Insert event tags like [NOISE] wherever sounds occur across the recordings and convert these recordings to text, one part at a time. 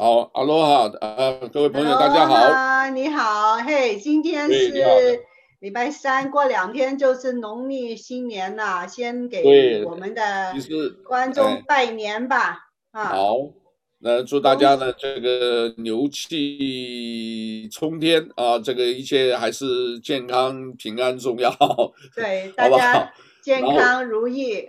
好，哈喽哈，呃，各位朋友，大家好。啊，你好，嘿，今天是礼拜三，过两天就是农历新年了，先给我们的观众拜年吧。啊，好，那祝大家呢这个牛气冲天啊，这个一切还是健康平安重要。对，[LAUGHS] 大家健康如意。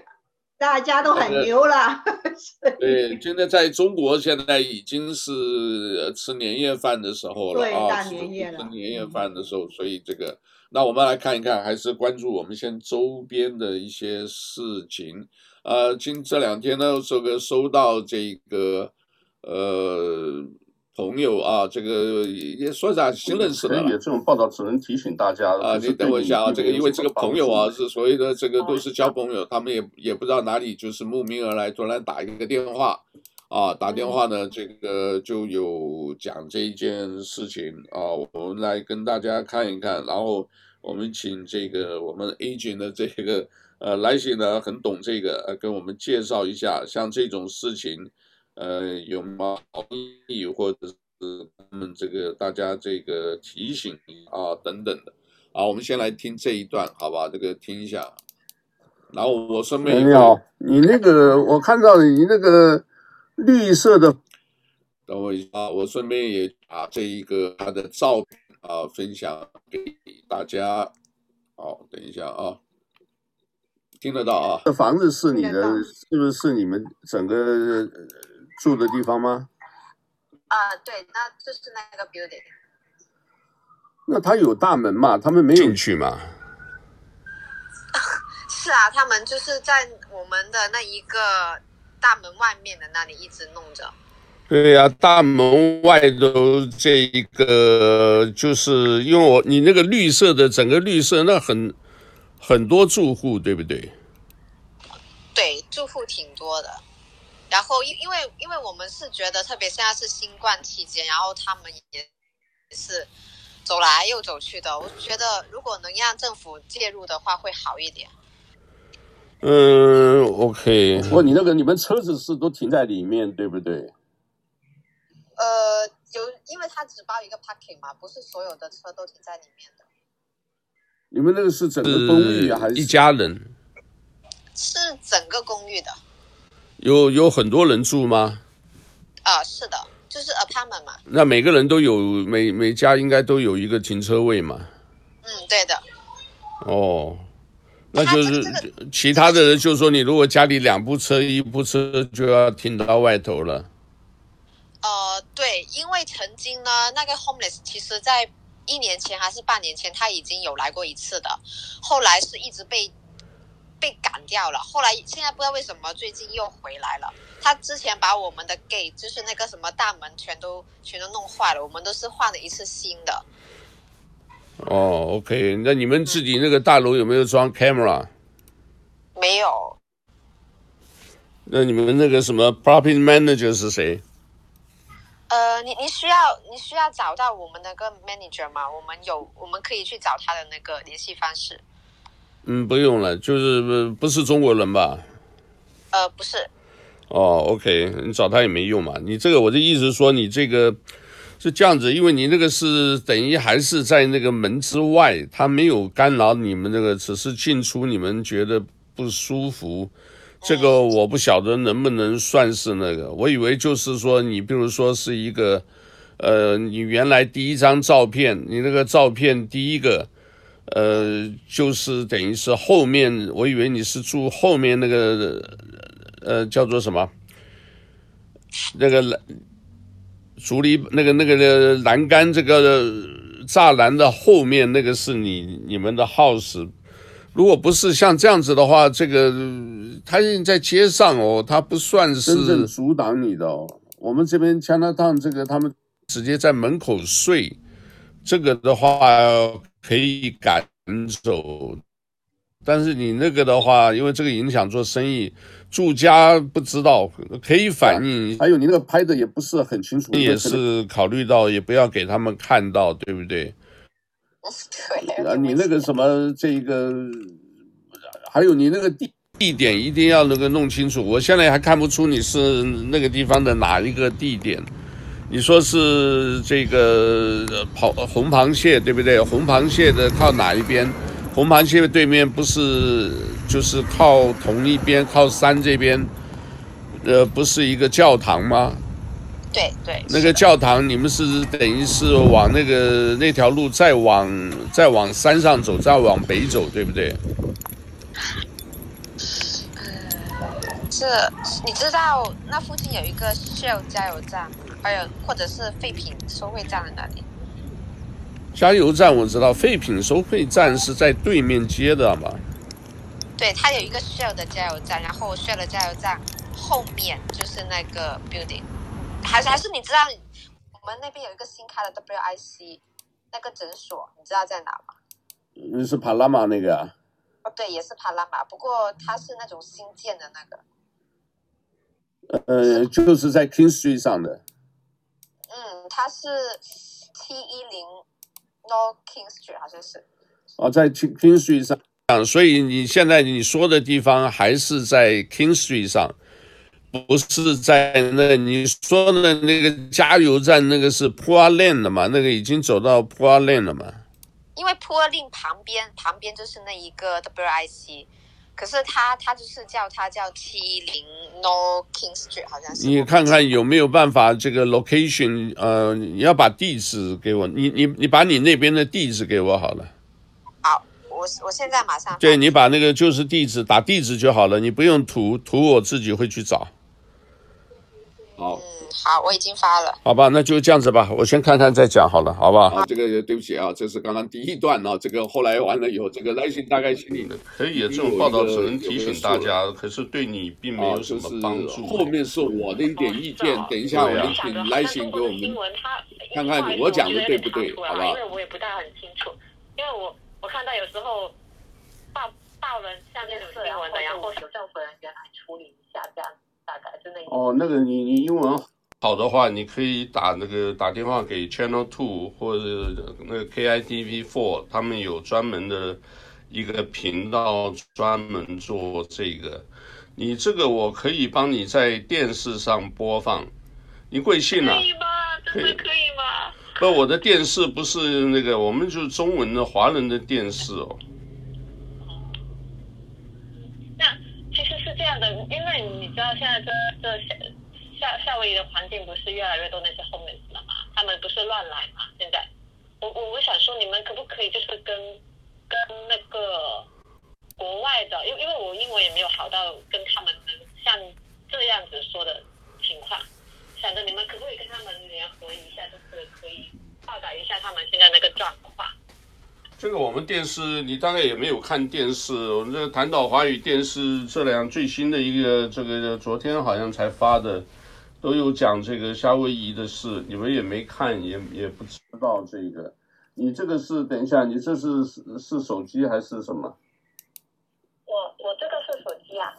大家都很牛了。[LAUGHS] 对，现在在中国，现在已经是吃年夜饭的时候了对啊，大年夜了，吃年夜饭的时候，所以这个，那我们来看一看，还是关注我们现周边的一些事情。呃，今这两天呢，这个收到这个，呃。朋友啊，这个也说啥新认识的，这种报道只能提醒大家啊。你等我一下啊，这个因为这个朋友啊是所谓的这个都是交朋友，他们也也不知道哪里就是慕名而来，突然打一个电话啊，打电话呢，这个就有讲这一件事情啊，我们来跟大家看一看，然后我们请这个我们 agent 的这个呃来信呢很懂这个，呃跟我们介绍一下，像这种事情。呃，有吗？或者是他们这个大家这个提醒啊等等的，好，我们先来听这一段，好吧？这个听一下。然后我顺便你好，你那个我看到你那个绿色的，等我一下，我顺便也把这一个他的照片啊分享给大家。好，等一下啊，听得到啊？这房子是你的，是不是？是你们整个？住的地方吗？啊、呃，对，那就是那个 building。那他有大门嘛？他们没有进去嘛？[LAUGHS] 是啊，他们就是在我们的那一个大门外面的那里一直弄着。对呀、啊，大门外头这一个，就是因为我你那个绿色的整个绿色，那很很多住户，对不对？对，住户挺多的。然后因因为因为我们是觉得，特别现在是新冠期间，然后他们也是走来又走去的。我觉得如果能让政府介入的话，会好一点。嗯，OK。不过你那个你们车子是都停在里面，对不对？呃，有，因为它只包一个 parking 嘛，不是所有的车都停在里面的。你们那个是整个公寓还是一家人？是整个公寓的。有有很多人住吗？啊，是的，就是 apartment 嘛。那每个人都有，每每家应该都有一个停车位嘛。嗯，对的。哦，那就是其他的人就是说，你如果家里两部车，一部车就要停到外头了。呃，对，因为曾经呢，那个 homeless 其实在一年前还是半年前，他已经有来过一次的，后来是一直被。被赶掉了，后来现在不知道为什么最近又回来了。他之前把我们的 gate，就是那个什么大门，全都全都弄坏了，我们都是换了一次新的。哦，OK，那你们自己那个大楼有没有装 camera？没有。那你们那个什么 property manager 是谁？呃，你你需要你需要找到我们那个 manager 吗？我们有，我们可以去找他的那个联系方式。嗯，不用了，就是不不是中国人吧？呃，不是。哦，OK，你找他也没用嘛。你这个我的意思说，你这个是这样子，因为你那个是等于还是在那个门之外，他没有干扰你们那个，只是进出你们觉得不舒服。这个我不晓得能不能算是那个。我以为就是说，你比如说是一个，呃，你原来第一张照片，你那个照片第一个。呃，就是等于是后面，我以为你是住后面那个，呃，叫做什么？那个栏竹篱，那个那个栏杆，这个栅栏的后面那个是你你们的 house。如果不是像这样子的话，这个他现在街上哦，他不算是真正阻挡你的哦。我们这边加拿大这个，他们直接在门口睡，这个的话。可以赶走，但是你那个的话，因为这个影响做生意，住家不知道可以反映。还有你那个拍的也不是很清楚，也是考虑到也不要给他们看到，对不对？对啊，你那个什么这个，还有你那个地地点一定要那个弄清楚。我现在还看不出你是那个地方的哪一个地点。你说是这个跑红螃蟹对不对？红螃蟹的靠哪一边？红螃蟹的对面不是就是靠同一边，靠山这边，呃，不是一个教堂吗？对对。那个教堂，你们是等于是往那个那条路再往再往山上走，再往北走，对不对？是，你知道那附近有一个 Shell 加油站，还有或者是废品收费站在哪里？加油站我知道，废品收费站是在对面街的嘛？对，它有一个 Shell 的加油站，然后 Shell 的加油站后面就是那个 building，还是还是你知道我们那边有一个新开的 WIC 那个诊所，你知道在哪吗？那是帕拉玛那个啊？哦，对，也是帕拉玛，不过它是那种新建的那个。呃，就是在 King Street 上的。嗯，它是七一零 North King Street，好像是。哦，在 King King Street 上，所以你现在你说的地方还是在 King Street 上，不是在那你说的那个加油站，那个是 Poor Lane 的嘛？那个已经走到 Poor Lane 了嘛？因为 Poor Lane 旁边旁边就是那一个 WIC。可是他他就是叫他叫七零 North King Street，好像是。你看看有没有办法这个 location，呃，你要把地址给我，你你你把你那边的地址给我好了。好，我我现在马上。对，你把那个就是地址打地址就好了，你不用图图，我自己会去找。好。嗯好，我已经发了。好吧，那就这样子吧，我先看看再讲好了，好吧？好，这个对不起啊，这是刚刚第一段啊，这个后来完了以后，这个来信大概心里的可以，这种报道只能提醒大家，可是对你并没有什么帮助。后面是我的一点意见，等一下我们请来信给我们看看我讲的对不对，好吧？因为我也不大很清楚，因为我我看到有时候报报了下面有新闻的，然后有政府人员来处理一下，这样大概就那。哦，那个你你英文。好的话，你可以打那个打电话给 Channel Two 或者那个 KITV Four，他们有专门的一个频道专门做这个。你这个我可以帮你在电视上播放。你贵姓啊？可以吗？真的可以吗？不，我的电视不是那个，我们就是中文的华人的电视哦。那其实是这样的，因为你知道现在这这。夏夏威夷的环境不是越来越多那些 homeless 了吗？他们不是乱来吗？现在，我我我想说，你们可不可以就是跟跟那个国外的，因为因为我英文也没有好到跟他们能像这样子说的情况，想着你们可不可以跟他们联合一下，就是可以报道一下他们现在那个状况。这个我们电视，你大概也没有看电视。我们这个谈岛华语电视这两最新的一个，这个昨天好像才发的。都有讲这个夏威夷的事，你们也没看，也也不知道这个。你这个是等一下，你这是是是手机还是什么？我我这个是手机啊。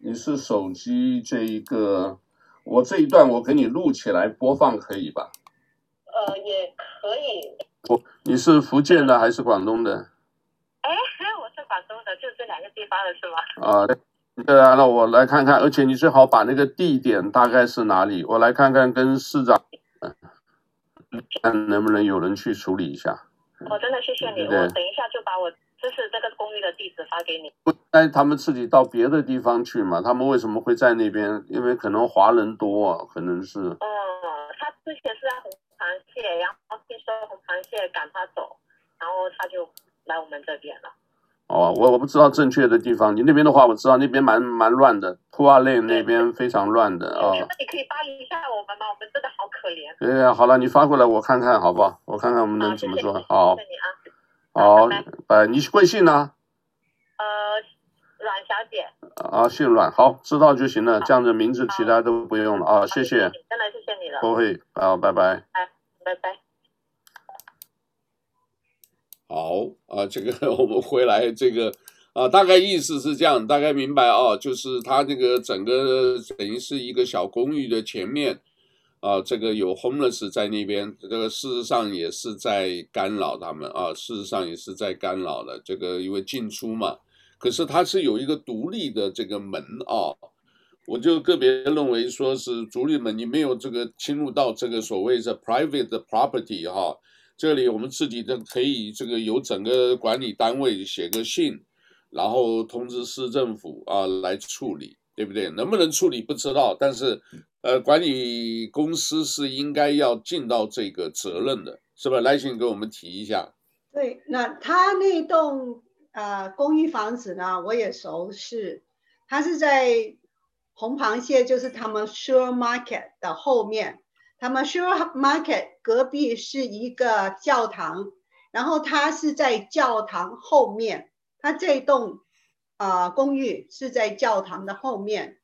你是手机这一个，我这一段我给你录起来播放可以吧？呃，也可以。我你是福建的还是广东的？哎，[LAUGHS] 我是广东的，就这两个地方的是吗？啊。对啊，那我来看看，而且你最好把那个地点大概是哪里，我来看看跟市长，看能不能有人去处理一下。我真的谢谢你，我等一下就把我就是这个公寓的地址发给你。不，但他们自己到别的地方去嘛？他们为什么会在那边？因为可能华人多啊，可能是。哦，他之前是在红螃蟹，然后听说红螃蟹赶他走，然后他就来我们这边了。哦，我我不知道正确的地方。你那边的话，我知道那边蛮蛮乱的，Poor Lane 那边非常乱的啊。那你可以发一下我们吗？我们真的好可怜。对呀，好了，你发过来我看看好不好？我看看我们能怎么做。好，谢谢你啊。好，呃，你贵姓呢？呃，阮小姐。啊，姓阮，好，知道就行了。这样的名字其他都不用了啊，谢谢。真的谢谢你了。不会，好，拜拜。哎，拜拜。好啊，这个 [LAUGHS] 我们回来，这个啊，大概意思是这样，大概明白啊，就是他这个整个等于是一个小公寓的前面啊，这个有 homeless 在那边，这个事实上也是在干扰他们啊，事实上也是在干扰的，这个因为进出嘛，可是它是有一个独立的这个门啊，我就个别认为说是主理们，你没有这个侵入到这个所谓的 private property 哈，这里我们自己的可以这个由整个管理单位写个信，然后通知市政府啊来处理，对不对？能不能处理不知道，但是呃，管理公司是应该要尽到这个责任的，是吧？来，请给我们提一下。对，那他那栋呃公寓房子呢，我也熟悉，它是在。红螃蟹就是他们 Sure Market 的后面，他们 Sure Market 隔壁是一个教堂，然后它是在教堂后面，它这栋啊、公寓是在教堂的后面，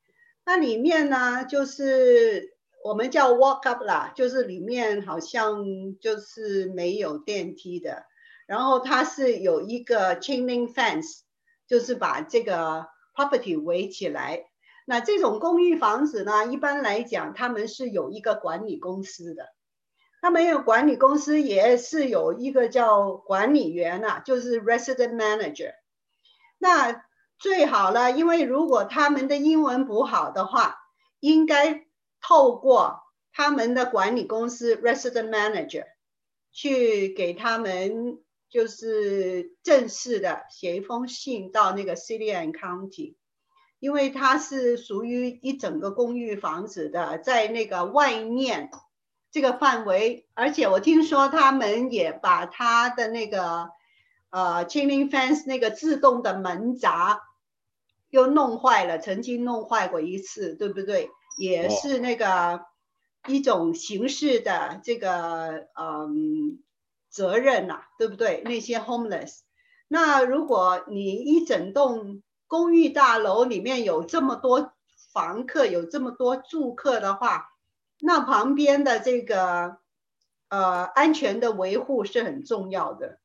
那里面呢就是我们叫 walk up 啦，就是里面好像就是没有电梯的，然后它是有一个 chaining fence，就是把这个 property 围起来。那这种公寓房子呢，一般来讲，他们是有一个管理公司的，他们有管理公司，也是有一个叫管理员啊，就是 resident manager。那最好了，因为如果他们的英文不好的话，应该透过他们的管理公司 resident manager 去给他们，就是正式的写一封信到那个 city and county。因为它是属于一整个公寓房子的，在那个外面这个范围，而且我听说他们也把他的那个呃 chain fence 那个自动的门闸又弄坏了，曾经弄坏过一次，对不对？也是那个一种形式的这个嗯责任呐、对不对？那些 homeless，那如果你一整栋。公寓大楼里面有这么多房客，有这么多住客的话，那旁边的这个呃安全的维护是很重要的，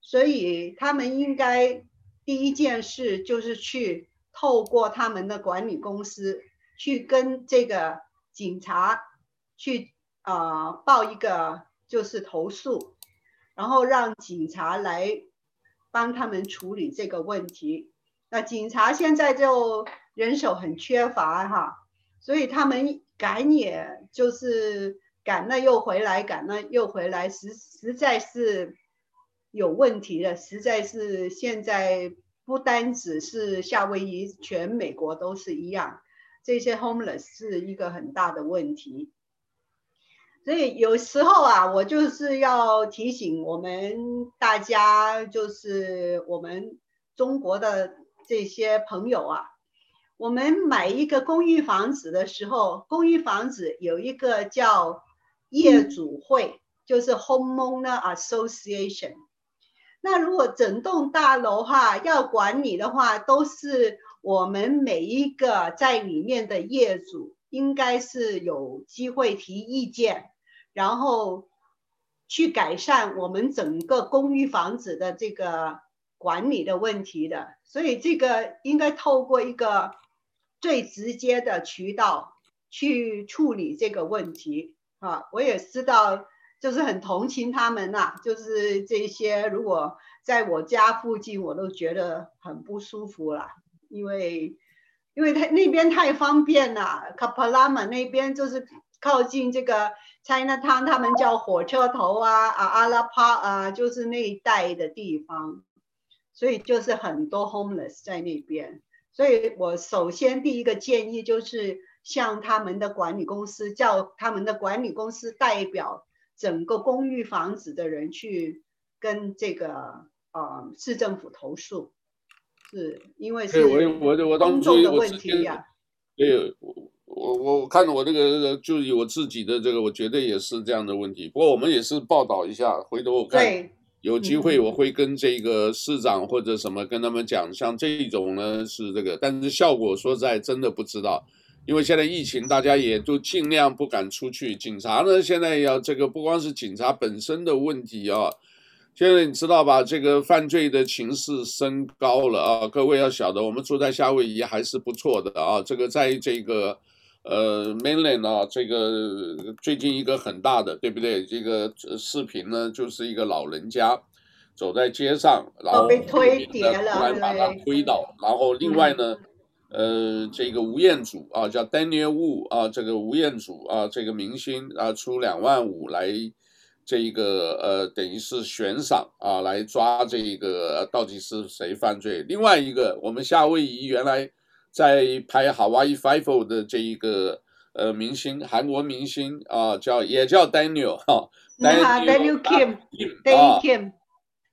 所以他们应该第一件事就是去透过他们的管理公司去跟这个警察去啊、呃、报一个就是投诉，然后让警察来帮他们处理这个问题。那警察现在就人手很缺乏哈，所以他们赶也就是赶了又回来，赶了又回来，实实在是有问题的，实在是现在不单只是夏威夷，全美国都是一样，这些 homeless 是一个很大的问题。所以有时候啊，我就是要提醒我们大家，就是我们中国的。这些朋友啊，我们买一个公寓房子的时候，公寓房子有一个叫业主会，就是 homeowner association。那如果整栋大楼哈要管理的话，都是我们每一个在里面的业主，应该是有机会提意见，然后去改善我们整个公寓房子的这个。管理的问题的，所以这个应该透过一个最直接的渠道去处理这个问题啊。我也知道，就是很同情他们呐、就是这些如果在我家附近，我都觉得很不舒服了，因为因为他那边太方便了，卡帕拉玛那边就是靠近这个 Chinatown，他们叫火车头啊啊阿拉帕啊，就是那一带的地方。所以就是很多 homeless 在那边，所以我首先第一个建议就是向他们的管理公司，叫他们的管理公司代表整个公寓房子的人去跟这个呃市政府投诉，是因为是公众的问题呀。对，我我我看我这个就是我自己的这个，我觉得也是这样的问题。不过我们也是报道一下，回头我看。有机会我会跟这个市长或者什么跟他们讲，像这种呢是这个，但是效果说实在真的不知道，因为现在疫情，大家也都尽量不敢出去。警察呢现在要这个不光是警察本身的问题啊，现在你知道吧，这个犯罪的情势升高了啊，各位要晓得，我们住在夏威夷还是不错的啊，这个在这个。呃，Mainland 啊，这个最近一个很大的，对不对？这个视频呢，就是一个老人家走在街上，然后被推跌了，突然把他推倒，然后另外呢，呃，这个吴彦祖啊，叫 Daniel Wu 啊，这个吴彦祖啊，这个明星啊，出两万五来，这一个呃，等于是悬赏啊，来抓这个到底是谁犯罪。另外一个，我们夏威夷原来在拍 Hawaii Five-O 的这一个呃明星，韩国明星啊，叫也叫 Daniel 哈，Daniel Kim，Daniel Kim。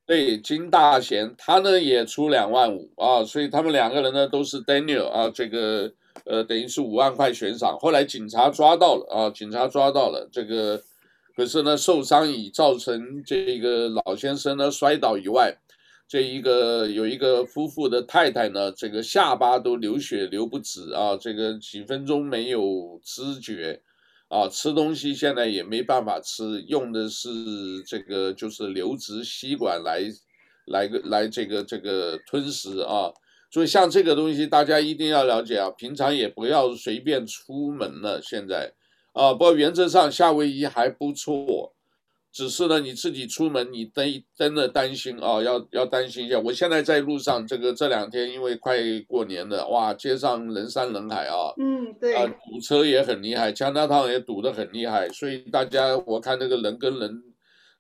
对，金大贤他呢也出两万五啊，所以他们两个人呢都是 Daniel 啊，这个呃等于是五万块悬赏。后来警察抓到了啊，警察抓到了这个，可是呢受伤已造成这个老先生呢摔倒以外，这一个有一个夫妇的太太呢，这个下巴都流血流不止啊，这个几分钟没有知觉。啊，吃东西现在也没办法吃，用的是这个就是流质吸管来，来个来这个这个吞食啊。所以像这个东西，大家一定要了解啊，平常也不要随便出门了。现在啊，不过原则上夏威夷还不错。只是呢，你自己出门，你真真的担心啊，要要担心一下。我现在在路上，这个这两天因为快过年了，哇，街上人山人海啊，嗯，对，啊，堵车也很厉害，Chinatown 也堵得很厉害，所以大家我看那个人跟人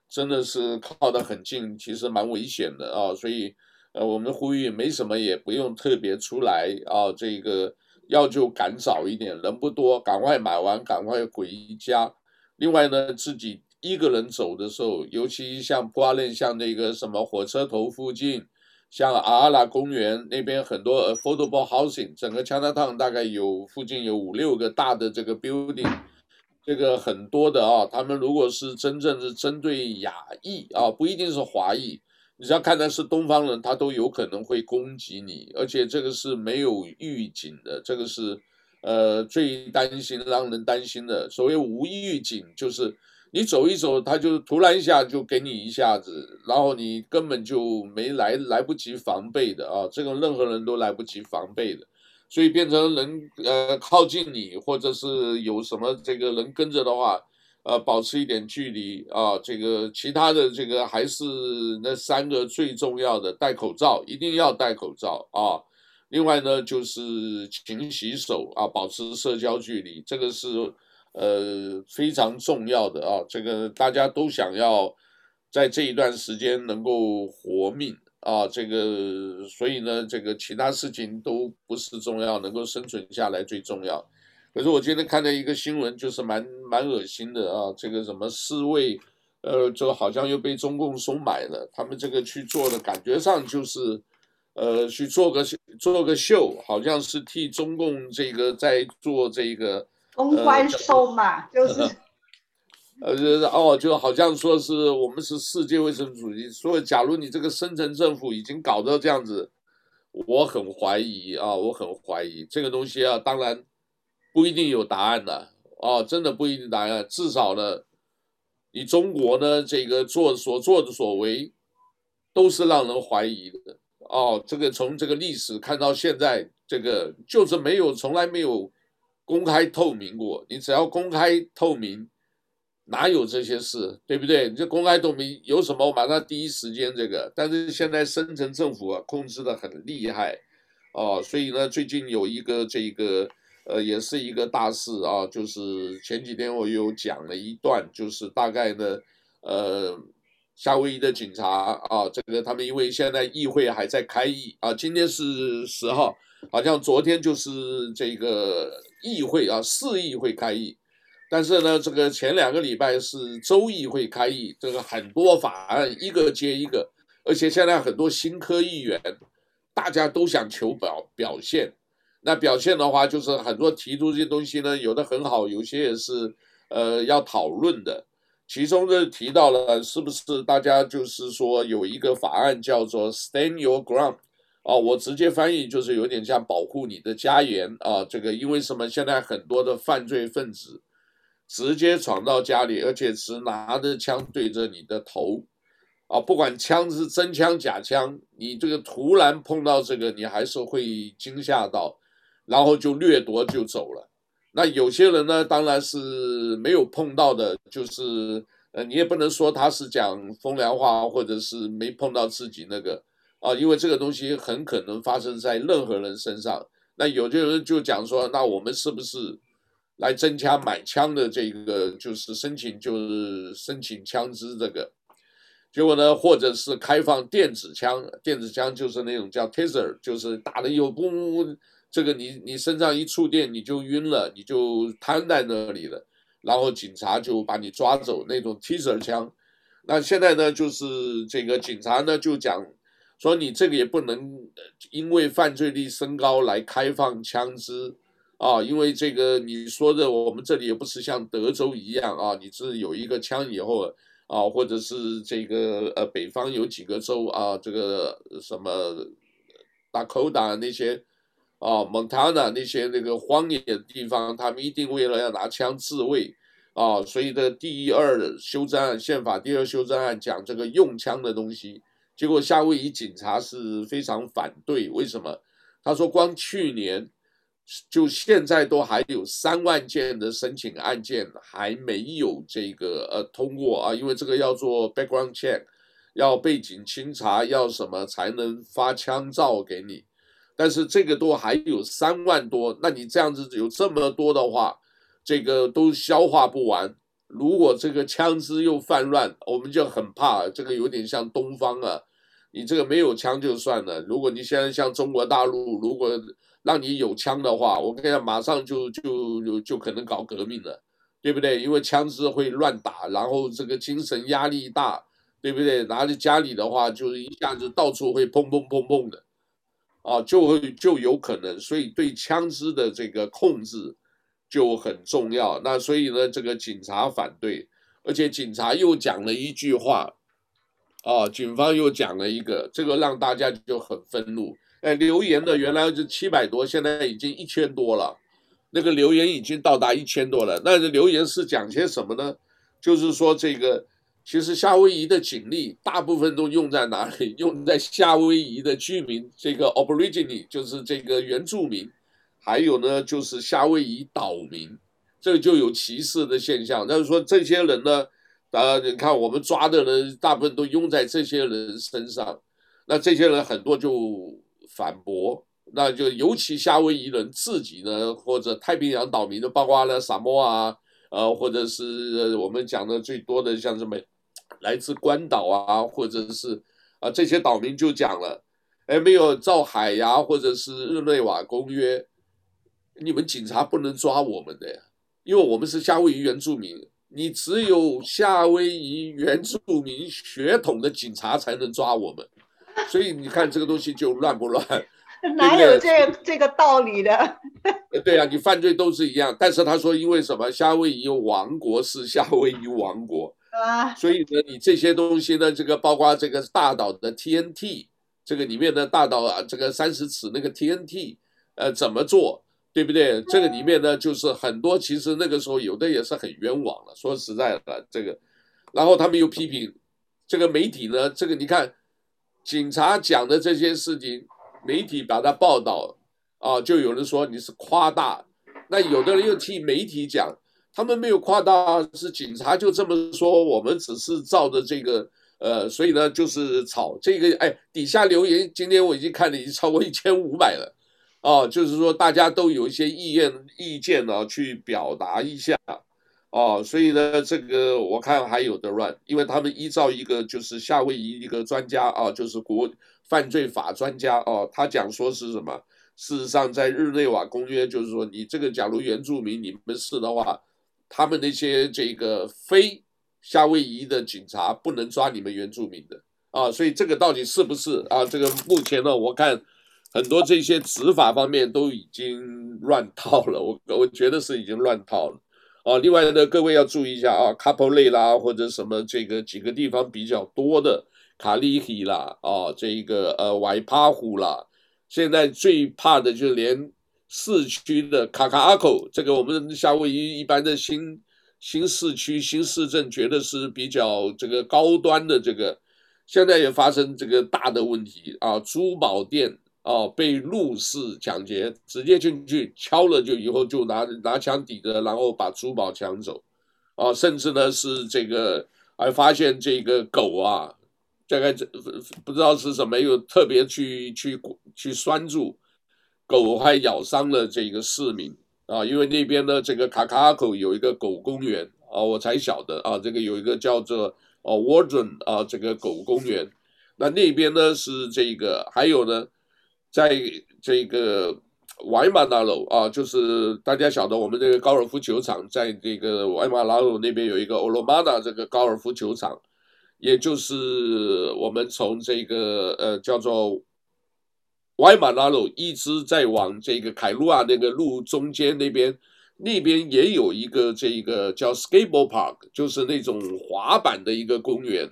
真的是靠得很近，其实蛮危险的啊。所以呃，我们呼吁没什么也不用特别出来啊，这个要就赶早一点，人不多，赶快买完赶快回家。另外呢，自己。一个人走的时候，尤其像布阿伦，像那个什么火车头附近，像阿拉公园那边很多 affordable housing，整个 Chinatown 大概有附近有五六个大的这个 building，这个很多的啊。他们如果是真正是针对亚裔啊，不一定是华裔，你只要看的是东方人，他都有可能会攻击你，而且这个是没有预警的，这个是呃最担心让人担心的。所谓无预警，就是。你走一走，他就突然一下就给你一下子，然后你根本就没来来不及防备的啊，这个任何人都来不及防备的，所以变成人呃靠近你，或者是有什么这个人跟着的话，呃保持一点距离啊，这个其他的这个还是那三个最重要的，戴口罩一定要戴口罩啊，另外呢就是勤洗手啊，保持社交距离，这个是。呃，非常重要的啊，这个大家都想要在这一段时间能够活命啊，这个所以呢，这个其他事情都不是重要，能够生存下来最重要。可是我今天看到一个新闻，就是蛮蛮恶心的啊，这个什么侍卫，呃，就好像又被中共收买了，他们这个去做的感觉上就是，呃，去做个做个秀，好像是替中共这个在做这个。公关收嘛，[LAUGHS] [LAUGHS] 呃、就是，呃，就是哦，就好像说是我们是世界卫生组织，所以假如你这个深层政府已经搞到这样子，我很怀疑啊，我很怀疑这个东西啊，当然不一定有答案的啊，真的不一定答案，至少呢，你中国呢这个做所做的所为，都是让人怀疑的哦，这个从这个历史看到现在，这个就是没有，从来没有。公开透明过，你只要公开透明，哪有这些事，对不对？你这公开透明有什么？我马上第一时间这个。但是现在深层政府啊，控制的很厉害，哦，所以呢，最近有一个这个呃，也是一个大事啊，就是前几天我有讲了一段，就是大概呢，呃，夏威夷的警察啊，这个他们因为现在议会还在开议啊，今天是十号，好像昨天就是这个。议会啊，市议会开议，但是呢，这个前两个礼拜是州议会开议，这个很多法案一个接一个，而且现在很多新科议员，大家都想求表表现，那表现的话，就是很多提出这些东西呢，有的很好，有些也是呃要讨论的，其中就提到了是不是大家就是说有一个法案叫做 Stand Your Ground。哦，我直接翻译就是有点像保护你的家园啊，这个因为什么？现在很多的犯罪分子直接闯到家里，而且是拿着枪对着你的头，啊，不管枪是真枪假枪，你这个突然碰到这个，你还是会惊吓到，然后就掠夺就走了。那有些人呢，当然是没有碰到的，就是呃，你也不能说他是讲风凉话，或者是没碰到自己那个。啊，因为这个东西很可能发生在任何人身上，那有的人就讲说，那我们是不是来增加买枪的这个，就是申请，就是申请枪支这个？结果呢，或者是开放电子枪，电子枪就是那种叫 Taser，就是打的有嘣嘣，这个你你身上一触电你就晕了，你就瘫在那里了，然后警察就把你抓走那种 Taser 枪。那现在呢，就是这个警察呢就讲说，你这个也不能因为犯罪率升高来开放枪支啊，因为这个你说的我们这里也不是像德州一样啊，你是有一个枪以后啊，或者是这个呃北方有几个州啊，这个什么达科达那些啊，蒙塔纳那些那个荒野的地方，他们一定为了要拿枪自卫。啊，所以的第一二修正案，宪法第二修正案讲这个用枪的东西，结果夏威夷警察是非常反对。为什么？他说光去年就现在都还有三万件的申请案件还没有这个呃通过啊，因为这个要做 background check，要背景清查，要什么才能发枪照给你。但是这个都还有三万多，那你这样子有这么多的话。这个都消化不完，如果这个枪支又泛乱，我们就很怕。这个有点像东方啊，你这个没有枪就算了，如果你现在像中国大陆，如果让你有枪的话，我跟你讲，马上就就就就可能搞革命了，对不对？因为枪支会乱打，然后这个精神压力大，对不对？拿着家里的话，就一下子到处会砰砰砰砰的，啊，就会就有可能，所以对枪支的这个控制。就很重要，那所以呢，这个警察反对，而且警察又讲了一句话，啊，警方又讲了一个，这个让大家就很愤怒。哎，留言的原来是七百多，现在已经一千多了，那个留言已经到达一千多了。那留言是讲些什么呢？就是说这个，其实夏威夷的警力大部分都用在哪里？[LAUGHS] 用在夏威夷的居民，这个 Aborigine 就是这个原住民。还有呢，就是夏威夷岛民，这就有歧视的现象。但是说这些人呢，呃，你看我们抓的人大部分都用在这些人身上，那这些人很多就反驳，那就尤其夏威夷人自己呢，或者太平洋岛民的，包括了萨摩啊，呃，或者是我们讲的最多的像什么来自关岛啊，或者是啊这些岛民就讲了，哎，没有照海牙或者是日内瓦公约。你们警察不能抓我们的呀，因为我们是夏威夷原住民，你只有夏威夷原住民血统的警察才能抓我们，所以你看这个东西就乱不乱？[LAUGHS] 哪有这这个道理的？[LAUGHS] 对啊，你犯罪都是一样，但是他说因为什么？夏威夷王国是夏威夷王国 [LAUGHS] 啊，所以呢，你这些东西呢，这个包括这个大岛的 TNT，这个里面的大岛啊，这个三十尺那个 TNT，呃，怎么做？对不对？这个里面呢，就是很多，其实那个时候有的也是很冤枉的。说实在的，这个，然后他们又批评这个媒体呢，这个你看，警察讲的这些事情，媒体把它报道啊，就有人说你是夸大，那有的人又替媒体讲，他们没有夸大，是警察就这么说，我们只是照着这个，呃，所以呢，就是吵这个，哎，底下留言，今天我已经看了已经超过一千五百了。哦，就是说大家都有一些意见意见呢，去表达一下，哦，所以呢，这个我看还有的乱，因为他们依照一个就是夏威夷一个专家啊，就是国犯罪法专家哦，他讲说是什么？事实上，在日内瓦公约，就是说你这个假如原住民你们是的话，他们那些这个非夏威夷的警察不能抓你们原住民的啊，所以这个到底是不是啊？这个目前呢，我看。很多这些执法方面都已经乱套了，[LAUGHS] 我我觉得是已经乱套了。啊，另外呢，各位要注意一下啊，卡普雷啦或者什么这个几个地方比较多的卡利希啦，啊，这一个呃瓦帕湖啦，现在最怕的就是连市区的卡卡阿口，这个我们夏威夷一般的新新市区、新市镇觉得是比较这个高端的这个，现在也发生这个大的问题啊，珠宝店。哦，被入室抢劫，直接进去敲了，就以后就拿拿枪抵着，然后把珠宝抢走。哦，甚至呢是这个还发现这个狗啊，大概这不知道是什么，又特别去去去拴住狗还咬伤了这个市民啊，因为那边呢，这个卡卡口有一个狗公园啊，我才晓得啊，这个有一个叫做哦 Wardron 啊，这个狗公园，那那边呢是这个，还有呢，在这个。歪马那罗啊，就是大家晓得，我们这个高尔夫球场在这个歪马那罗那边有一个欧罗马纳这个高尔夫球场，也就是我们从这个呃叫做歪马那罗一直在往这个凯路亚那个路中间那边，那边也有一个这个叫 skateboard park，就是那种滑板的一个公园，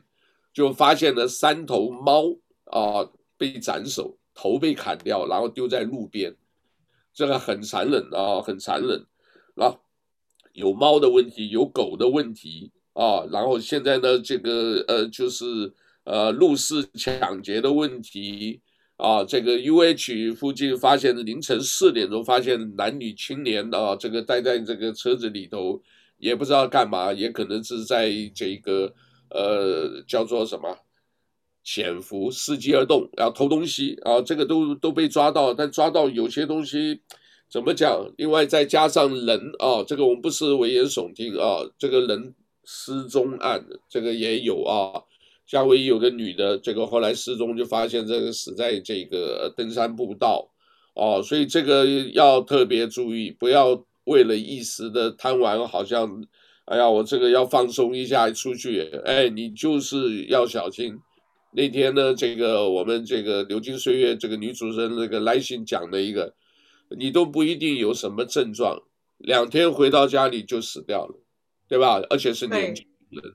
就发现了三头猫啊被斩首，头被砍掉，然后丢在路边。这个很残忍啊，很残忍。然后有猫的问题，有狗的问题啊。然后现在呢，这个呃，就是呃，入室抢劫的问题啊。这个 UH 附近发现凌晨四点钟发现男女青年啊，这个待在这个车子里头，也不知道干嘛，也可能是在这个呃，叫做什么？潜伏，伺机而动，然后偷东西啊，这个都都被抓到，但抓到有些东西怎么讲？另外再加上人啊，这个我们不是危言耸听啊，这个人失踪案这个也有啊。夏威夷有个女的，这个后来失踪，就发现这个死在这个登山步道哦，所以这个要特别注意，不要为了一时的贪玩，好像哎呀，我这个要放松一下出去，哎，你就是要小心。那天呢，这个我们这个流金岁月这个女主持人那个来信讲的一个，你都不一定有什么症状，两天回到家里就死掉了，对吧？而且是年轻人，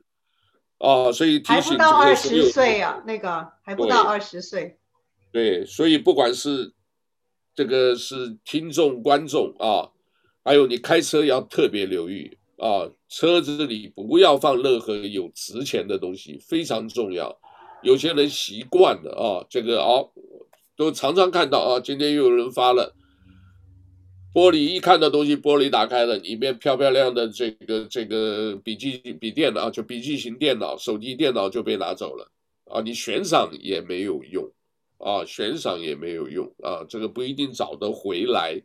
哦，所以提醒还不到二十岁啊，那个还不到二十岁。对，所以不管是这个是听众观众啊，还有你开车要特别留意啊，车子里不要放任何有值钱的东西，非常重要。有些人习惯了啊，这个哦，都常常看到啊。今天又有人发了，玻璃一看到东西，玻璃打开了，里面漂漂亮的这个这个笔记笔电脑，就笔记型电脑、手机电脑就被拿走了啊。你悬赏也没有用啊，悬赏也没有用啊，这个不一定找得回来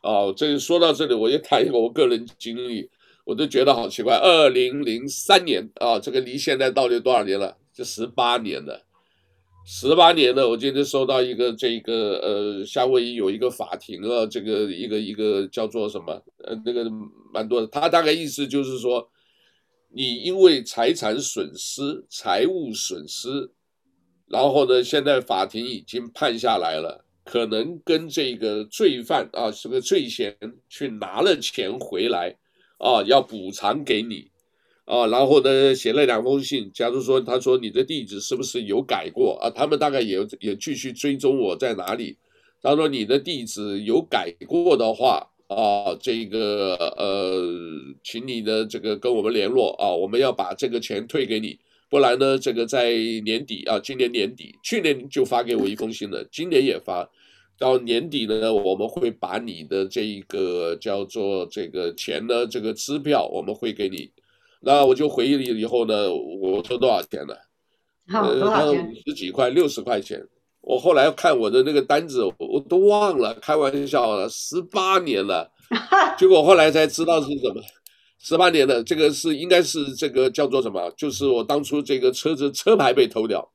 啊。这说到这里，我就谈一个我个人经历，我都觉得好奇怪。二零零三年啊，这个离现在到底多少年了？这十八年了，十八年了。我今天收到一个这个呃，夏威夷有一个法庭啊，这个一个一个叫做什么呃，那个蛮多的。他大概意思就是说，你因为财产损失、财物损失，然后呢，现在法庭已经判下来了，可能跟这个罪犯啊，是个罪嫌去拿了钱回来啊，要补偿给你。啊，然后呢，写了两封信。假如说他说你的地址是不是有改过啊？他们大概也也继续追踪我在哪里。他说你的地址有改过的话啊，这个呃，请你的这个跟我们联络啊，我们要把这个钱退给你。不然呢，这个在年底啊，今年年底，去年就发给我一封信了，今年也发。到年底呢，我们会把你的这一个叫做这个钱呢，这个支票我们会给你。那我就回忆了以后呢，我说多少钱呢？呃，多少钱？五十几块，六十块钱。我后来看我的那个单子，我都忘了，开玩笑了，十八年了。[LAUGHS] 结果后来才知道是什么，十八年了，这个是应该是这个叫做什么？就是我当初这个车子车牌被偷掉。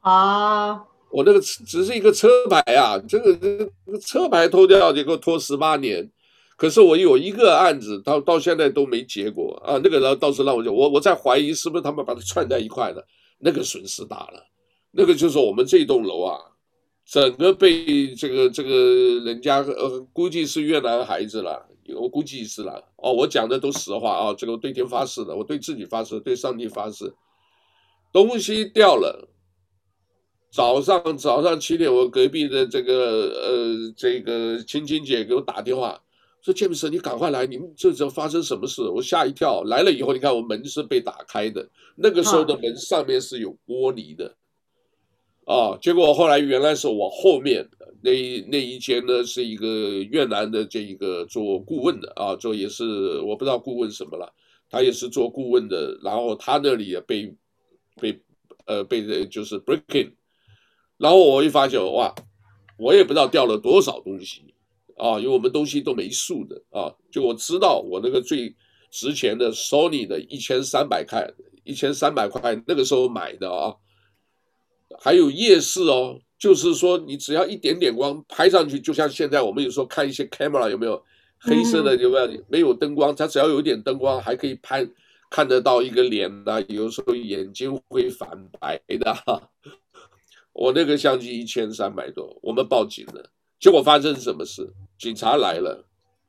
啊，我那个只是一个车牌啊，这个这个车牌偷掉，结果拖十八年。可是我有一个案子，到到现在都没结果啊！那个人倒是让我就我我在怀疑是不是他们把它串在一块的，那个损失大了。那个就是我们这栋楼啊，整个被这个这个人家呃，估计是越南孩子了，我估计是了。哦，我讲的都实话啊，这个我对天发誓的，我对自己发誓，对上帝发誓，东西掉了。早上早上七点，我隔壁的这个呃这个青青姐给我打电话。说詹姆斯，你赶快来！你们这时候发生什么事？我吓一跳。来了以后，你看我门是被打开的，那个时候的门上面是有玻璃的，啊，结果后来原来是我后面那那一间呢，是一个越南的这一个做顾问的啊，做也是我不知道顾问什么了，他也是做顾问的，然后他那里也被被呃被就是 breaking，然后我一发现哇，我也不知道掉了多少东西。啊，因为我们东西都没数的啊。就我知道我那个最值钱的 Sony 的一千三百块，一千三百块那个时候买的啊，还有夜视哦，就是说你只要一点点光拍上去，就像现在我们有时候看一些 camera 有没有黑色的有没有没有灯光，它只要有一点灯光还可以拍看得到一个脸呐，有时候眼睛会反白的。我那个相机一千三百多，我们报警了，结果发生什么事？警察来了，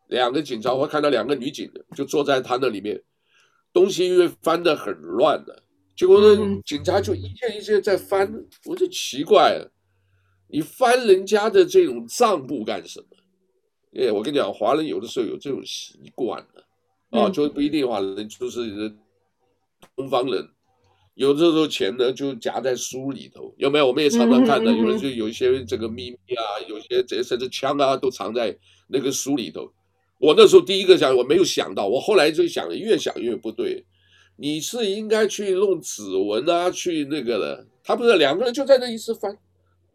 两个警察，我看到两个女警就坐在他那里面，东西因为翻得很乱的，结果呢，警察就一件一件在翻，我就奇怪了，你翻人家的这种账簿干什么？哎，我跟你讲，华人有的时候有这种习惯的，啊，就不一定华人，就是东方人。有的时候钱呢就夹在书里头，有没有？我们也常常看到，有人就有一些这个秘密啊，有些这甚至枪啊都藏在那个书里头。我那时候第一个想，我没有想到，我后来就想，越想越不对。你是应该去弄指纹啊，去那个的。他不是两个人就在那一直翻，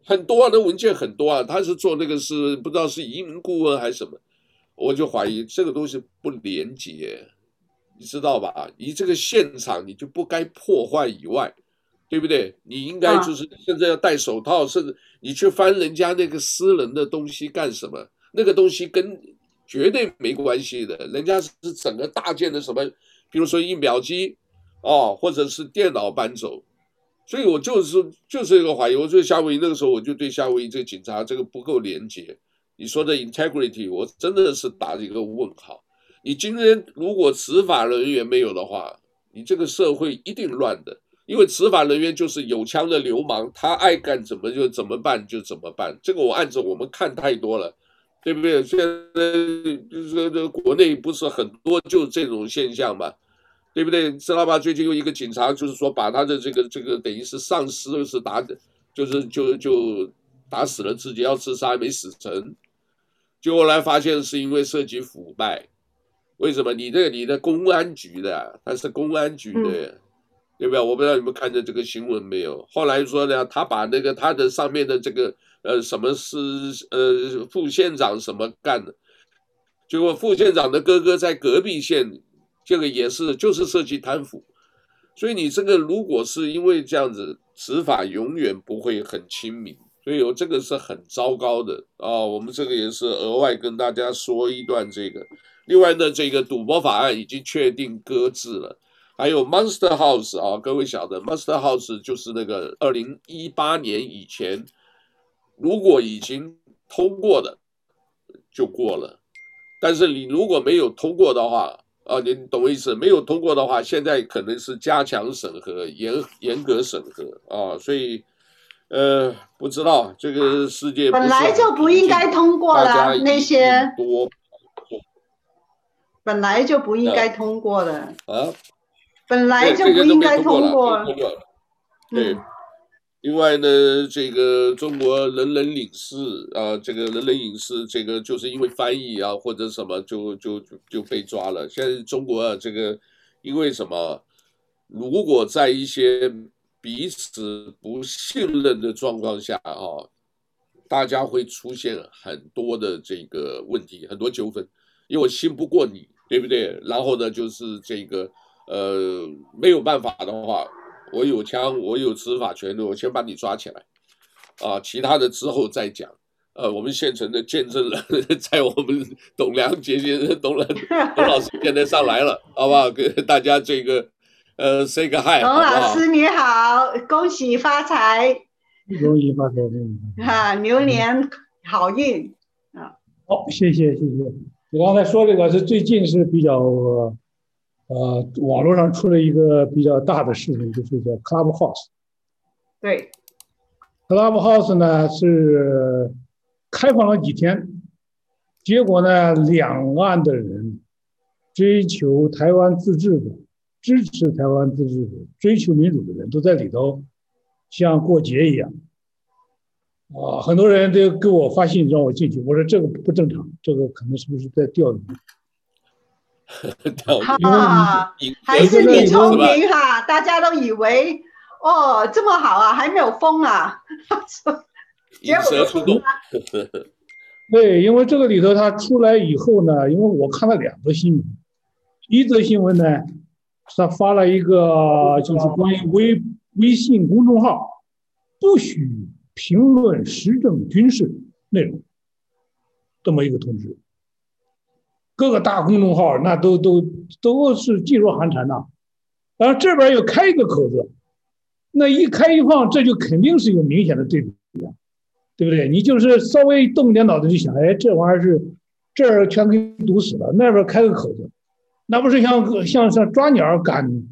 很多啊，那文件很多啊。他是做那个是不知道是移民顾问还是什么，我就怀疑这个东西不连结。你知道吧？你这个现场你就不该破坏以外，对不对？你应该就是现在要戴手套，甚至你去翻人家那个私人的东西干什么？那个东西跟绝对没关系的，人家是整个大件的什么，比如说印表机哦，或者是电脑搬走。所以我就是就是一个怀疑。我觉得夏威夷那个时候，我就对夏威夷这个警察这个不够廉洁。你说的 integrity，我真的是打一个问号。你今天如果执法人员没有的话，你这个社会一定乱的。因为执法人员就是有枪的流氓，他爱干怎么就怎么办就怎么办。这个我案子我们看太多了，对不对？现在就是这国内不是很多就这种现象嘛，对不对？知道吧？最近有一个警察就是说把他的这个这个等于是上司是打，就是就就打死了自己要自杀没死成，结果后来发现是因为涉及腐败。为什么你这个你的公安局的，他是公安局的，嗯、对不对？我不知道你们看着这个新闻没有？后来说呢，他把那个他的上面的这个呃什么是呃副县长什么干的，结果副县长的哥哥在隔壁县，这个也是就是涉及贪腐，所以你这个如果是因为这样子，执法永远不会很亲民，所以我这个是很糟糕的啊、哦。我们这个也是额外跟大家说一段这个。另外呢，这个赌博法案已经确定搁置了，还有 Monster House 啊，各位晓得 Monster House 就是那个二零一八年以前，如果已经通过的就过了，但是你如果没有通过的话，啊，你懂我意思？没有通过的话，现在可能是加强审核、严严格审核啊，所以呃，不知道这个世界本来就不应该通过了那些多。本来就不应该通过的啊，本来就不应该通过。对，另外呢，这个中国人人影视啊，这个人人影视，这个就是因为翻译啊或者什么就就就就被抓了。现在中国啊，这个因为什么？如果在一些彼此不信任的状况下啊，大家会出现很多的这个问题，很多纠纷，因为我信不过你。对不对？然后呢，就是这个，呃，没有办法的话，我有枪，我有执法权的，我先把你抓起来，啊，其他的之后再讲。呃，我们现成的见证人 [LAUGHS] 在我们董良杰先生、董老 [LAUGHS] 董老师现在上来了，好不好？给大家这个，呃，say 个 hi。董老师你好，恭喜发财，恭喜发财，哈，牛年好运啊！好，谢谢谢谢。你刚才说这个是最近是比较，呃，网络上出了一个比较大的事情，就是叫 Clubhouse。对，Clubhouse 呢是开放了几天，结果呢，两岸的人追求台湾自治的、支持台湾自治的、追求民主的人都在里头，像过节一样。啊，很多人都给我发信让我进去，我说这个不正常，这个可能是不是在钓鱼？[LAUGHS] 钓鱼啊，还是你聪明哈，大家都以为哦这么好啊，还没有封啊，[LAUGHS] 引蛇出洞。[LAUGHS] 对，因为这个里头他出来以后呢，因为我看了两则新闻，一则新闻呢，他发了一个就是关于微微信公众号不许评论时政军事内容这么一个通知。各个大公众号那都都都是噤若寒蝉呐，然后这边又开一个口子，那一开一放，这就肯定是有明显的对比。对不对？你就是稍微动点脑子就想，哎，这玩意儿是这儿全给堵死了，那边开个口子，那不是像像像抓鸟赶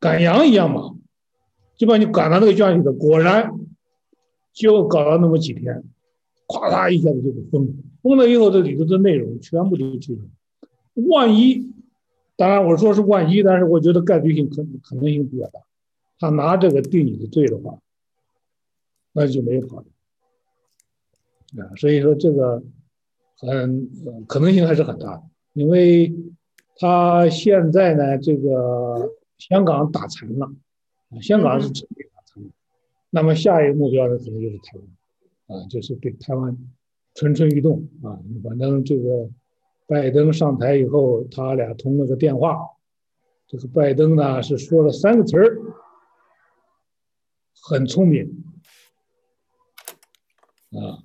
赶羊一样吗？就把你赶到那个圈里头，果然就搞了那么几天，咵嚓一下子就给封了。封了以后，这里头的内容全部都记住。万一，当然我说是万一，但是我觉得概率性可可能性比较大。他拿这个定你的罪的话，那就没跑了。啊，所以说这个很可能性还是很大的，因为他现在呢，这个香港打残了，香港是，那么下一个目标呢，可能就是台湾，啊，就是对台湾蠢蠢欲动啊。反正这个拜登上台以后，他俩通了个电话，这个拜登呢是说了三个词儿，很聪明，啊。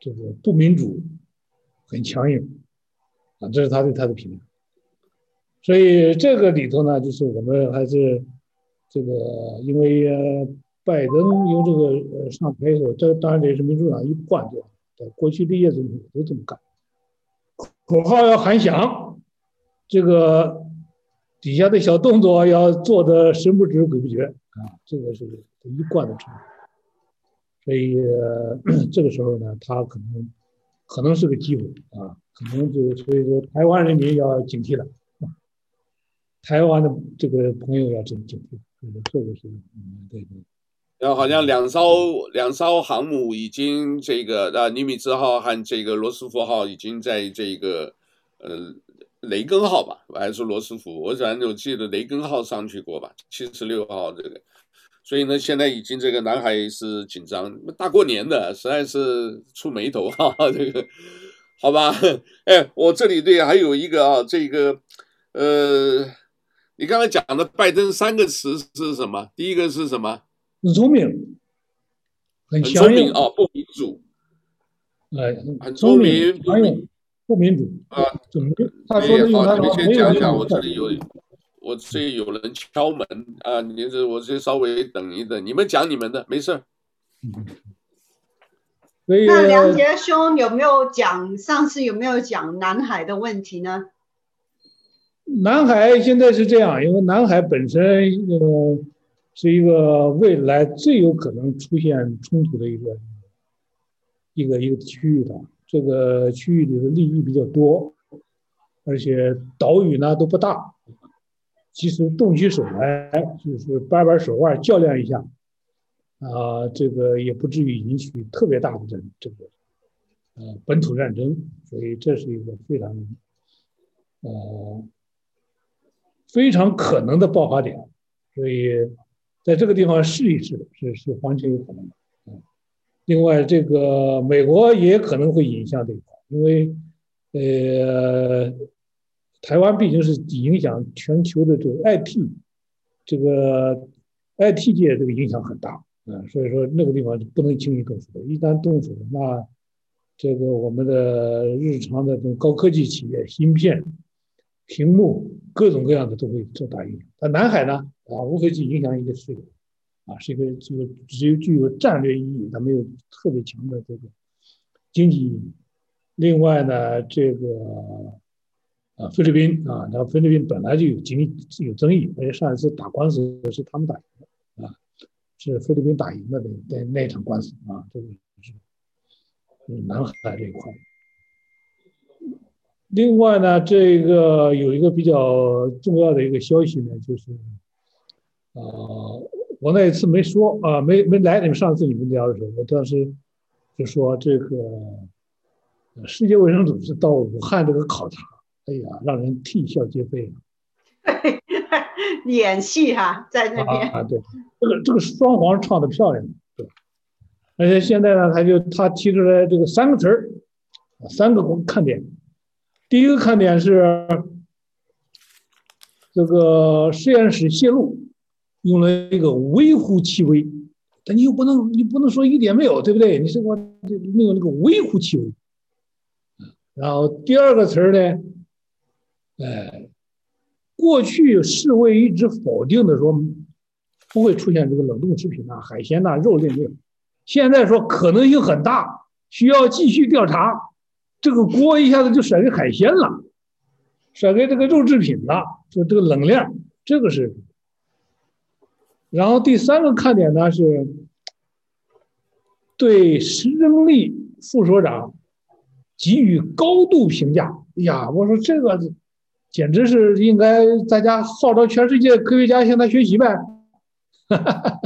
这个不民主，很强硬，啊，这是他对他的评价。所以这个里头呢，就是我们还是这个，因为，拜登用这个呃上台以后，这当然也是民主党一贯做在，过去的叶总统都这么干，口号要喊响，这个底下的小动作要做得神不知鬼不觉啊，这个是一贯的成。所以这个时候呢，他可能可能是个机会啊，可能就所以说台湾人民要警惕了，台湾的这个朋友要警警惕，这个是嗯对对。然后好像两艘两艘航母已经这个啊尼米兹号和这个罗斯福号已经在这个呃雷根号吧，还是罗斯福？我反正我记得雷根号上去过吧，七十六号这个。所以呢，现在已经这个南海是紧张，大过年的，实在是触霉头哈。这个，好吧，[LAUGHS] 哎，我这里对还有一个啊，这个，呃，你刚才讲的拜登三个词是什么？第一个是什么？很聪明，很聪明啊，不民主。哎，很聪明，不民不民主啊？怎么？他说的好，你先讲讲，我这里有。我这有人敲门啊！你这我这稍微等一等，你们讲你们的，没事儿。[LAUGHS] 那梁杰兄有没有讲上次有没有讲南海的问题呢？南海现在是这样，因为南海本身呃是一个未来最有可能出现冲突的一个一个一个区域的，这个区域里的利益比较多，而且岛屿呢都不大。其实动起手来就是掰掰手腕较量一下，啊，这个也不至于引起特别大的这这个呃本土战争，所以这是一个非常呃非常可能的爆发点，所以在这个地方试一试是是完全有可能的。另外，这个美国也可能会引向这一块，因为呃。台湾毕竟是影响全球的这个 IT，这个 IT 界这个影响很大啊，所以说那个地方是不能轻易动手。一旦动手，那这个我们的日常的这种高科技企业、芯片、屏幕各种各样的都会受大影响。但南海呢，啊，无非是影响一个事业，啊，是一个这个只有具有战略意义，它没有特别强的这个经济意义。另外呢，这个。啊，菲律宾啊，那菲律宾本来就有经有争议，而且上一次打官司是他们打赢的啊，是菲律宾打赢的那那那场官司啊，这个是南海这一块。另外呢，这个有一个比较重要的一个消息呢，就是啊，我那一次没说啊，没没来，你们上次你们聊的时候，我当时就说这个世界卫生组织到武汉这个考察。哎呀，让人啼笑皆非。[LAUGHS] 演戏哈，在那边啊，对，这个这个双簧唱的漂亮，对。而且现在呢，他就他提出来这个三个词儿三个看点。第一个看点是这个实验室泄露用了一个微乎其微，但你又不能，你不能说一点没有，对不对？你是说没有那个微乎其微。然后第二个词儿呢，哎，过去世卫一直否定的说不会出现这个冷冻食品呐、海鲜呐、肉类没有，现在说可能性很大，需要继续调查。这个锅一下子就甩给海鲜了，甩给这个肉制品了，就这个冷链，这个是。然后第三个看点呢是，对石正丽副所长给予高度评价。哎呀，我说这个简直是应该大家号召全世界科学家向他学习呗。哈哈哈。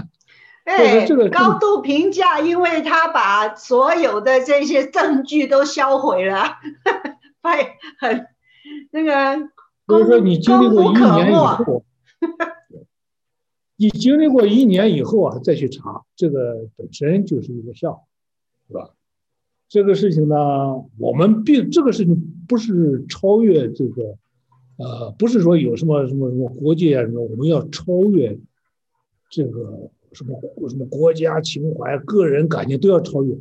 哎，高度评价，因为他把所有的这些证据都销毁了，[LAUGHS] 哎，很那个。所以说，你经历过一年以后，你经历过一年以后啊，再去查，这个本身就是一个笑话，是吧？这个事情呢，我们并这个事情不是超越这个，呃，不是说有什么什么什么国界啊什么，我们要超越这个。什么什么国家情怀、个人感情都要超越，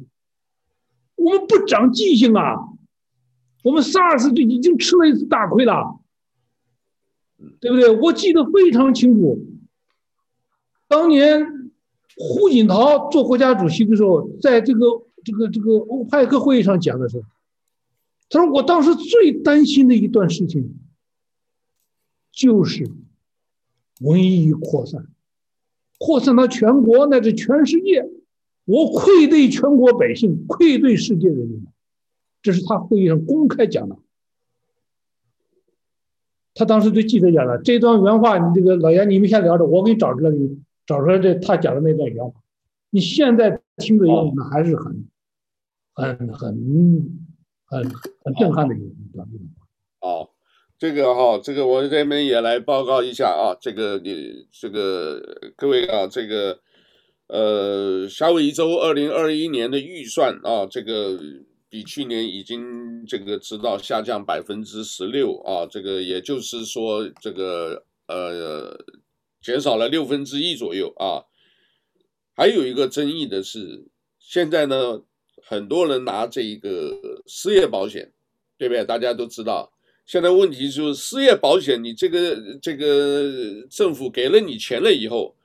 我们不长记性啊！我们 SARS 就已经吃了一次大亏了，对不对？我记得非常清楚，当年胡锦涛做国家主席的时候，在这个这个这个欧派克会议上讲的时候，他说：“我当时最担心的一段事情，就是瘟疫扩散。”扩散到全国乃至全世界，我愧对全国百姓，愧对世界人民。这是他会议上公开讲的。他当时对记者讲了这段原话，你这个老严，你们先聊着，我给你找出来，找出来这他讲的那段原话。你现在听着样子还是很、很、很、很、很震撼的一段。哦。这个哈，这个我这边也来报告一下啊，这个你这个各位啊，这个呃，夏威夷州二零二一年的预算啊，这个比去年已经这个知道下降百分之十六啊，这个也就是说这个呃减少了六分之一左右啊。还有一个争议的是，现在呢，很多人拿这一个失业保险，对不对？大家都知道。现在问题就是失业保险，你这个这个政府给了你钱了以后，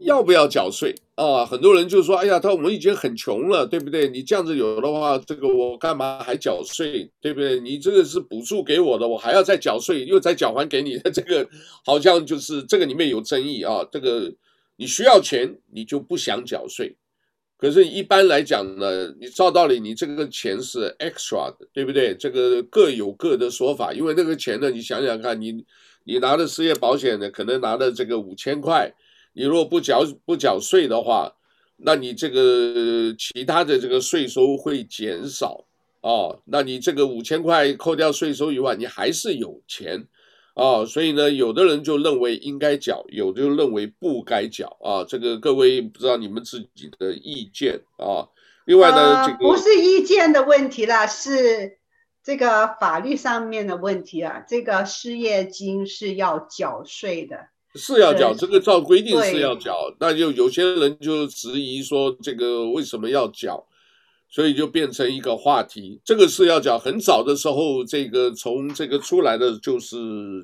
要不要缴税啊？很多人就说：“哎呀，他我们已经很穷了，对不对？你这样子有的话，这个我干嘛还缴税，对不对？你这个是补助给我的，我还要再缴税，又再缴还给你的，这个好像就是这个里面有争议啊。这个你需要钱，你就不想缴税。”可是，一般来讲呢，你照道理，你这个钱是 extra 的，对不对？这个各有各的说法，因为那个钱呢，你想想看，你你拿的失业保险呢，可能拿的这个五千块，你如果不缴不缴税的话，那你这个其他的这个税收会减少哦，那你这个五千块扣掉税收以外，你还是有钱。啊、哦，所以呢，有的人就认为应该缴，有的就认为不该缴啊。这个各位不知道你们自己的意见啊。另外呢，这个不是意见的问题啦，是这个法律上面的问题啊。这个失业金是要缴税的，是要缴，这个照规定是要缴。那就有些人就质疑说，这个为什么要缴？所以就变成一个话题，这个是要讲。很早的时候，这个从这个出来的就是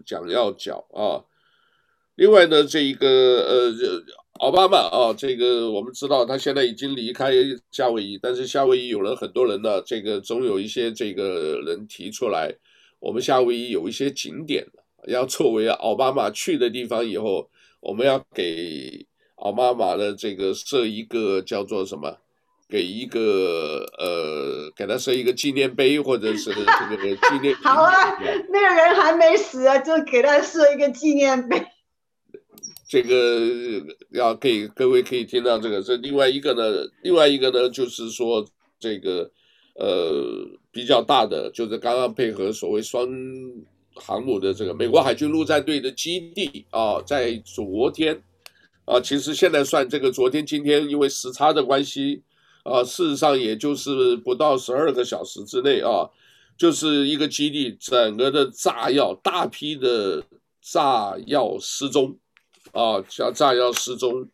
讲要缴啊。另外呢，这一个呃，奥巴马啊，这个我们知道他现在已经离开夏威夷，但是夏威夷有了很多人呢，这个总有一些这个人提出来，我们夏威夷有一些景点要作为奥巴马去的地方，以后我们要给奥巴马的这个设一个叫做什么？给一个呃，给他设一个纪念碑，或者是这个纪念。好啊，那个人还没死啊，就给他设一个纪念碑。这个要可以，各位可以听到这个。这另外一个呢，另外一个呢，就是说这个呃比较大的，就是刚刚配合所谓双航母的这个美国海军陆战队的基地啊，在昨天啊，其实现在算这个昨天今天，因为时差的关系。啊，事实上也就是不到十二个小时之内啊，就是一个基地整个的炸药，大批的炸药失踪，啊，叫炸药失踪。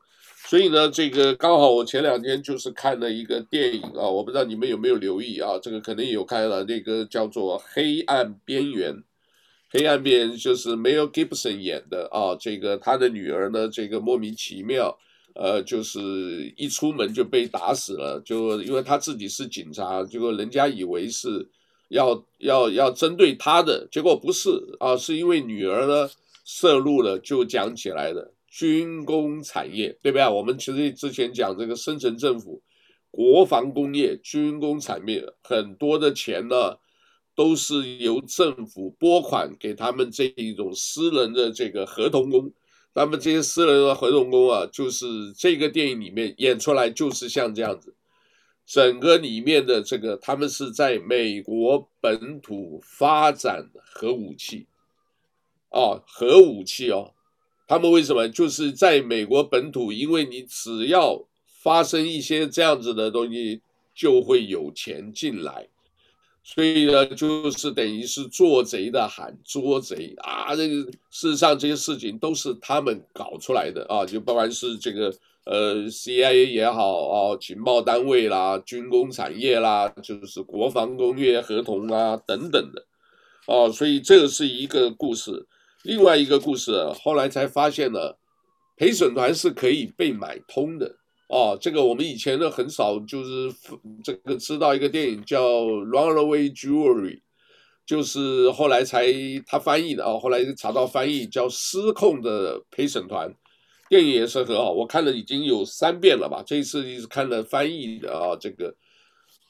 所以呢，这个刚好我前两天就是看了一个电影啊，我不知道你们有没有留意啊？这个可能有看了，那个叫做《黑暗边缘》，《黑暗边缘》就是 Mel Gibson 演的啊。这个他的女儿呢，这个莫名其妙，呃，就是一出门就被打死了，就因为他自己是警察，结果人家以为是要要要针对他的，结果不是啊，是因为女儿呢涉入了，就讲起来的。军工产业，对不对？我们其实之前讲这个深层政府、国防工业、军工产业，很多的钱呢，都是由政府拨款给他们这一种私人的这个合同工。那么这些私人的合同工啊，就是这个电影里面演出来就是像这样子，整个里面的这个他们是在美国本土发展核武器，哦，核武器哦。他们为什么就是在美国本土？因为你只要发生一些这样子的东西，就会有钱进来，所以呢，就是等于是做贼的喊捉贼啊！这个事实上这些事情都是他们搞出来的啊，就不管是这个呃 CIA 也好啊，情报单位啦、军工产业啦，就是国防工业合同啊等等的，啊，所以这是一个故事。另外一个故事，后来才发现了，陪审团是可以被买通的哦。这个我们以前呢很少就是这个知道一个电影叫《Runaway Jewelry》，就是后来才他翻译的啊。后来查到翻译叫《失控的陪审团》，电影也是很好，我看了已经有三遍了吧。这一次是看了翻译的啊，这个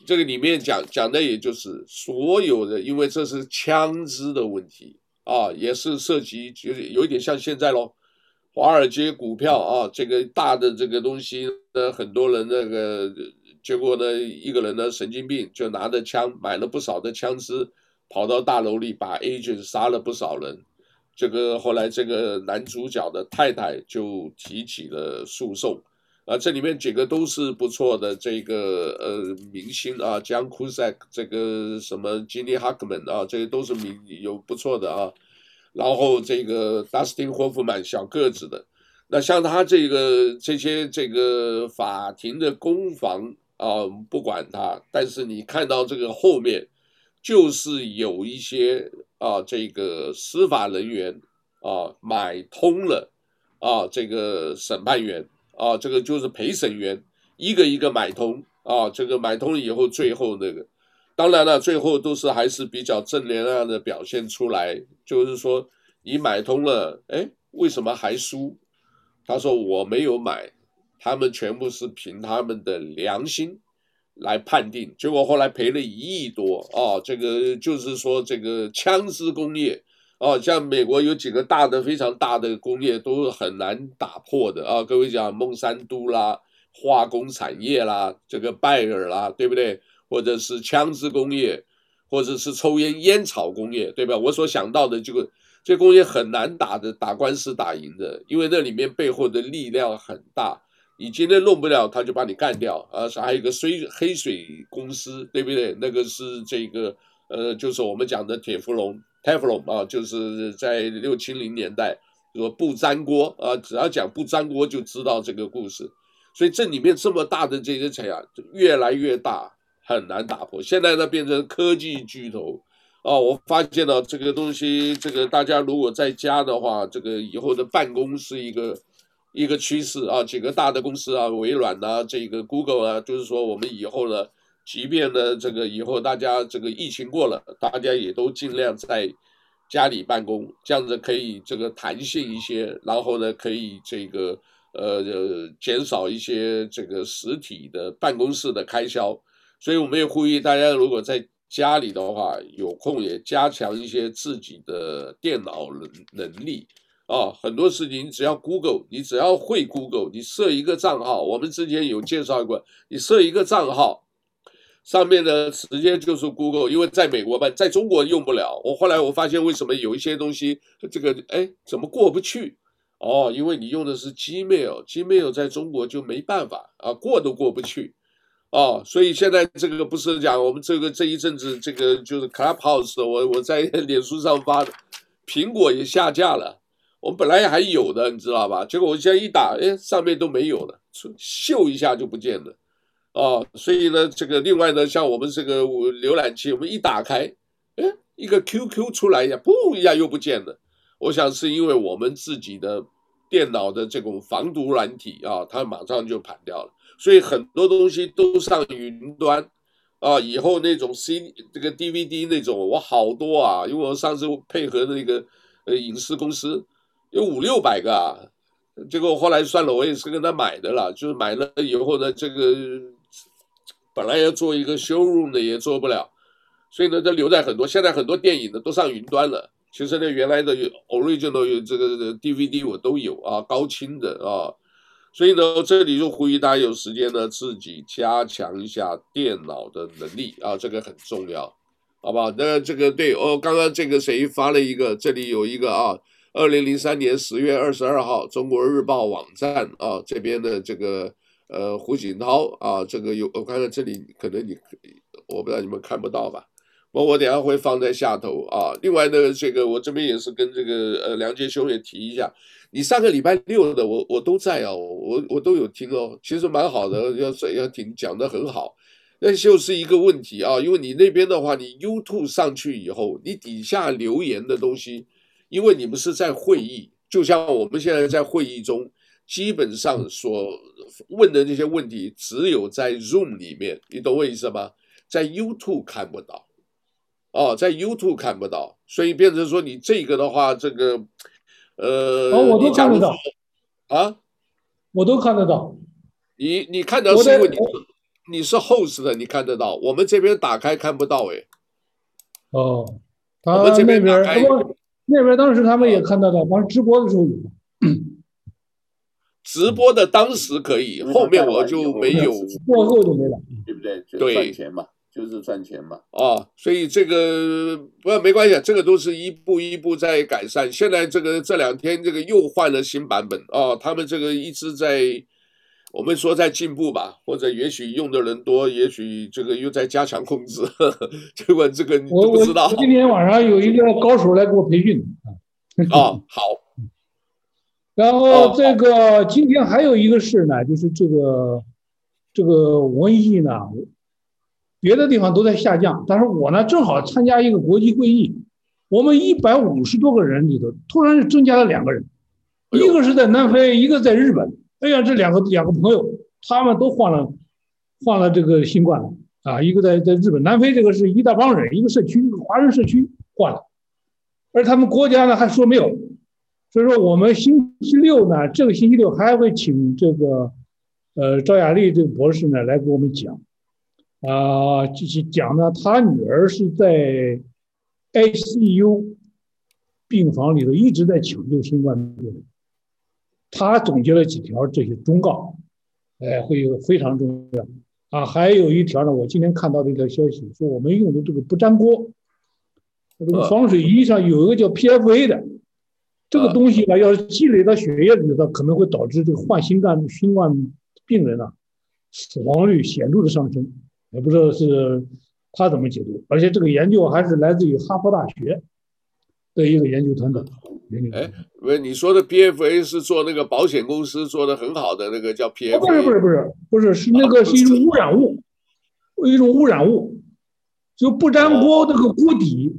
这个里面讲讲的也就是所有的，因为这是枪支的问题。啊，也是涉及，就是有一点像现在喽，华尔街股票啊，这个大的这个东西呢，很多人那个结果呢，一个人呢神经病就拿着枪买了不少的枪支，跑到大楼里把 agent 杀了不少人，这个后来这个男主角的太太就提起了诉讼，啊，这里面几个都是不错的这个呃明星啊江库塞克这个什么 Gene Hackman 啊，这些都是名有不错的啊。然后这个达斯汀霍夫曼小个子的，那像他这个这些这个法庭的攻防啊，不管他，但是你看到这个后面，就是有一些啊这个司法人员啊买通了啊这个审判员啊这个就是陪审员一个一个买通啊这个买通了以后，最后那个。当然了，最后都是还是比较正能量的表现出来，就是说你买通了，哎，为什么还输？他说我没有买，他们全部是凭他们的良心来判定，结果后来赔了一亿多啊！这个就是说这个枪支工业啊，像美国有几个大的非常大的工业都很难打破的啊，各位讲孟山都啦、化工产业啦、这个拜耳啦，对不对？或者是枪支工业，或者是抽烟烟草工业，对吧？我所想到的这个这工业很难打的，打官司打赢的，因为那里面背后的力量很大。你今天弄不了，他就把你干掉。啊，是还有一个水黑水公司，对不对？那个是这个呃，就是我们讲的铁氟龙 Teflon 啊，就是在六七零年代说不粘锅啊，只要讲不粘锅就知道这个故事。所以这里面这么大的这些产业越来越大。很难打破。现在呢，变成科技巨头，哦，我发现了这个东西，这个大家如果在家的话，这个以后的办公是一个一个趋势啊。几个大的公司啊，微软啊，这个 Google 啊，就是说我们以后呢，即便呢这个以后大家这个疫情过了，大家也都尽量在家里办公，这样子可以这个弹性一些，然后呢可以这个呃减少一些这个实体的办公室的开销。所以我们也呼吁大家，如果在家里的话，有空也加强一些自己的电脑能能力啊。很多事情你只要 Google，你只要会 Google，你设一个账号，我们之前有介绍过，你设一个账号，上面呢直接就是 Google，因为在美国办，在中国用不了。我后来我发现为什么有一些东西这个哎怎么过不去？哦，因为你用的是 Gmail，Gmail 在中国就没办法啊，过都过不去。哦，所以现在这个不是讲我们这个这一阵子这个就是 Clubhouse，我我在脸书上发的，苹果也下架了，我们本来还有的，你知道吧？结果我现在一打，哎，上面都没有了，秀一下就不见了，哦，所以呢，这个另外呢，像我们这个浏览器，我们一打开，哎，一个 QQ 出来一下，噗一下又不见了，我想是因为我们自己的电脑的这种防毒软体啊，它马上就盘掉了。所以很多东西都上云端，啊，以后那种 C 这个 DVD 那种我好多啊，因为我上次配合那个呃影视公司有五六百个啊，结果后来算了，我也是跟他买的了，就是买了以后呢，这个本来要做一个 showroom 的也做不了，所以呢，就留在很多。现在很多电影呢都上云端了，其实呢原来的 original 有这个 DVD 我都有啊，高清的啊。所以呢，这里就呼吁大家有时间呢，自己加强一下电脑的能力啊，这个很重要，好不好？那这个对哦，刚刚这个谁发了一个，这里有一个啊，二零零三年十月二十二号，中国日报网站啊这边的这个呃胡锦涛啊，这个有我看看这里可能你我不知道你们看不到吧？我我等下会放在下头啊。另外呢，这个我这边也是跟这个呃梁杰兄也提一下。你上个礼拜六的我我都在啊，我我都有听哦，其实蛮好的，要要听讲得很好，那就是一个问题啊，因为你那边的话，你 YouTube 上去以后，你底下留言的东西，因为你们是在会议，就像我们现在在会议中，基本上所问的那些问题，只有在 Zoom 里面，你懂我意思吗？在 YouTube 看不到，哦，在 YouTube 看不到，所以变成说你这个的话，这个。呃，哦，我都看得到，啊，我都看得到。你你看到是因为你你是 host 的，你看得到。我们这边打开看不到哎。哦，我们这边打开，那边当时他们也看得到，当时直播的时候有。直播的当时可以，后面我就没有，过后就没了，对不对？对。赚钱嘛。就是赚钱嘛，啊，所以这个不没关系，这个都是一步一步在改善。现在这个这两天这个又换了新版本啊，他们这个一直在我们说在进步吧，或者也许用的人多，也许这个又在加强控制。[LAUGHS] 结果这个你都不知道。今天晚上有一个高手来给我培训啊，好。然后这个今天还有一个事呢，就是这个这个瘟疫呢。别的地方都在下降，但是我呢正好参加一个国际会议，我们一百五十多个人里头，突然增加了两个人，一个是在南非，一个在日本。哎呀，这两个两个朋友，他们都患了患了这个新冠了啊！一个在在日本，南非这个是一大帮人，一个社区一个华人社区患了，而他们国家呢还说没有，所以说我们星期六呢，这个星期六还会请这个呃赵雅丽这个博士呢来给我们讲。啊，就是讲呢，他女儿是在 ICU 病房里头一直在抢救新冠病人，他总结了几条这些忠告，哎，会有非常重要啊。还有一条呢，我今天看到的一条消息说，我们用的这个不粘锅，这个防水衣上有一个叫 PFA 的，这个东西呢，要是积累到血液里头，可能会导致这个患新冠新冠病人啊死亡率显著的上升。也不知道是他怎么解读，而且这个研究还是来自于哈佛大学的一个研究团队。哎，不是你说的 PFA 是做那个保险公司做的很好的那个叫 PFA？不是不是不是不是，是那个是一种污染物，一种污染物，就不粘锅那个锅底，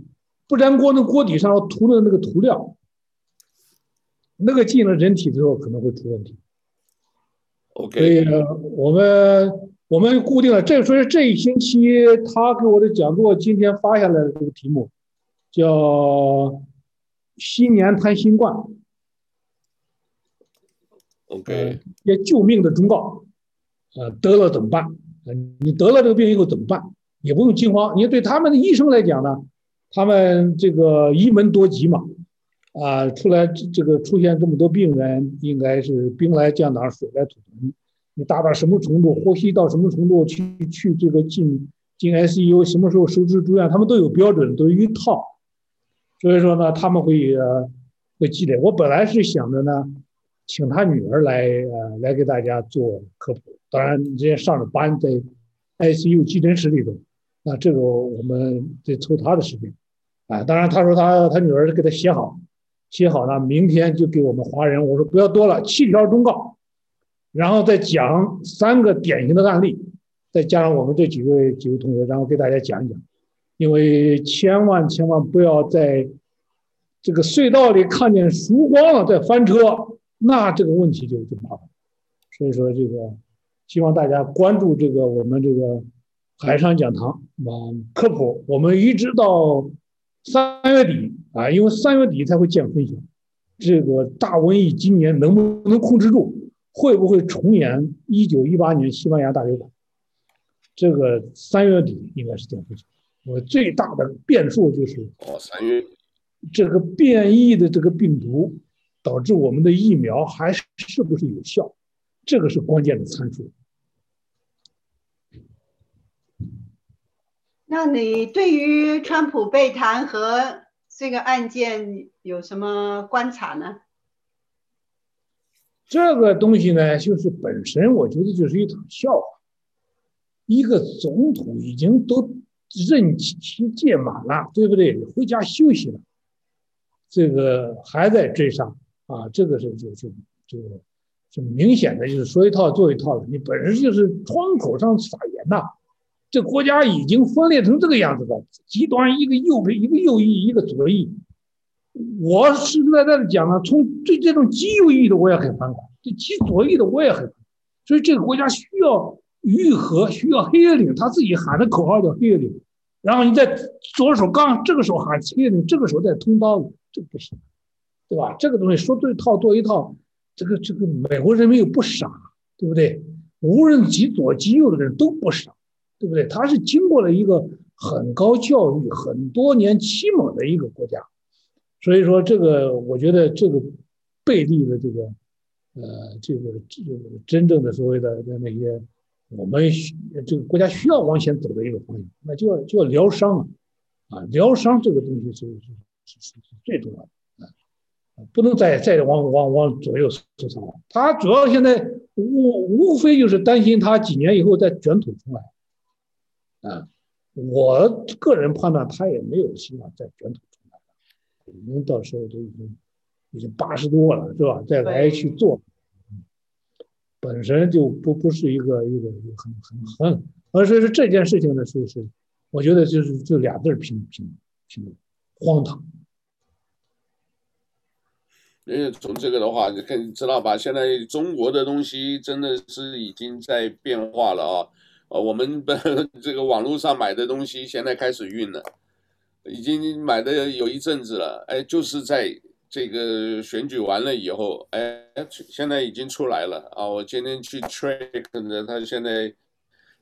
不粘锅那锅底上涂的那个涂料，那个进了人体之后可能会出问题。OK，所以呢，我们。我们固定了，这所以这一星期他给我的讲座，今天发下来的这个题目叫“新年谈新冠”。OK，一些救命的忠告，呃，得了怎么办？你得了这个病以后怎么办？也不用惊慌。因为对他们的医生来讲呢，他们这个一门多疾嘛，啊，出来这个出现这么多病人，应该是兵来将挡，水来土屯。你大到什么程度，呼吸到什么程度，去去这个进进 ICU，什么时候收治住院，他们都有标准，都有一套。所以说呢，他们会呃会积累。我本来是想着呢，请他女儿来呃来给大家做科普。当然，人家上着班在 ICU 急诊室里头，那这个我们得抽他的时间，啊，当然他说他他女儿给他写好，写好了，明天就给我们华人，我说不要多了，七条忠告，然后再讲三个典型的案例，再加上我们这几位几位同学，然后给大家讲一讲，因为千万千万不要在这个隧道里看见曙光了再翻车，那这个问题就就麻烦，所以说这个。希望大家关注这个我们这个海上讲堂啊科普，我们一直到三月底啊，因为三月底才会见分晓。这个大瘟疫今年能不能控制住？会不会重演一九一八年西班牙大流感？这个三月底应该是见分晓。我最大的变数就是哦，三月这个变异的这个病毒导致我们的疫苗还是是不是有效？这个是关键的参数。那你对于川普被弹劾这个案件有什么观察呢？这个东西呢，就是本身我觉得就是一场笑话。一个总统已经都任期届满了，对不对？回家休息了，这个还在追杀啊！这个是就就就就明显的就是说一套做一套的，你本身就是窗口上撒盐呐。这国家已经分裂成这个样子了，极端一个右边一个右翼，一个左翼。我实实在在的讲呢，从对这种极右翼的我也很反感，对极左翼的我也很。所以这个国家需要愈合，需要黑夜领，他自己喊的口号叫黑夜领。然后你在左手刚这个时候喊黑夜领，这个时候再通刀子，这不行，对吧？这个东西说对套做一套，这个这个美国人民又不傻，对不对？无论极左极右的人都不傻。对不对？他是经过了一个很高教育、很多年启蒙的一个国家，所以说这个我觉得这个背离了这个呃这个这个真正的所谓的那些我们这个国家需要往前走的一个方向，那就要就要疗伤啊啊！疗伤这个东西是是是是最重要的啊，不能再再往往往左右受伤了。他主要现在无无非就是担心他几年以后再卷土重来。啊，我个人判断他也没有希望再卷土重来了，因为到时候都已经已经八十多了，是吧？再来去做，本身就不不是一个一个很很很，而是是这件事情呢，是是，我觉得就是就俩字儿拼拼拼，荒唐。因为从这个的话，你看知道吧？现在中国的东西真的是已经在变化了啊。呃，我们的 [LAUGHS] 这个网络上买的东西现在开始运了，已经买的有一阵子了。哎，就是在这个选举完了以后，哎，现在已经出来了啊！我今天去 check 的，他现在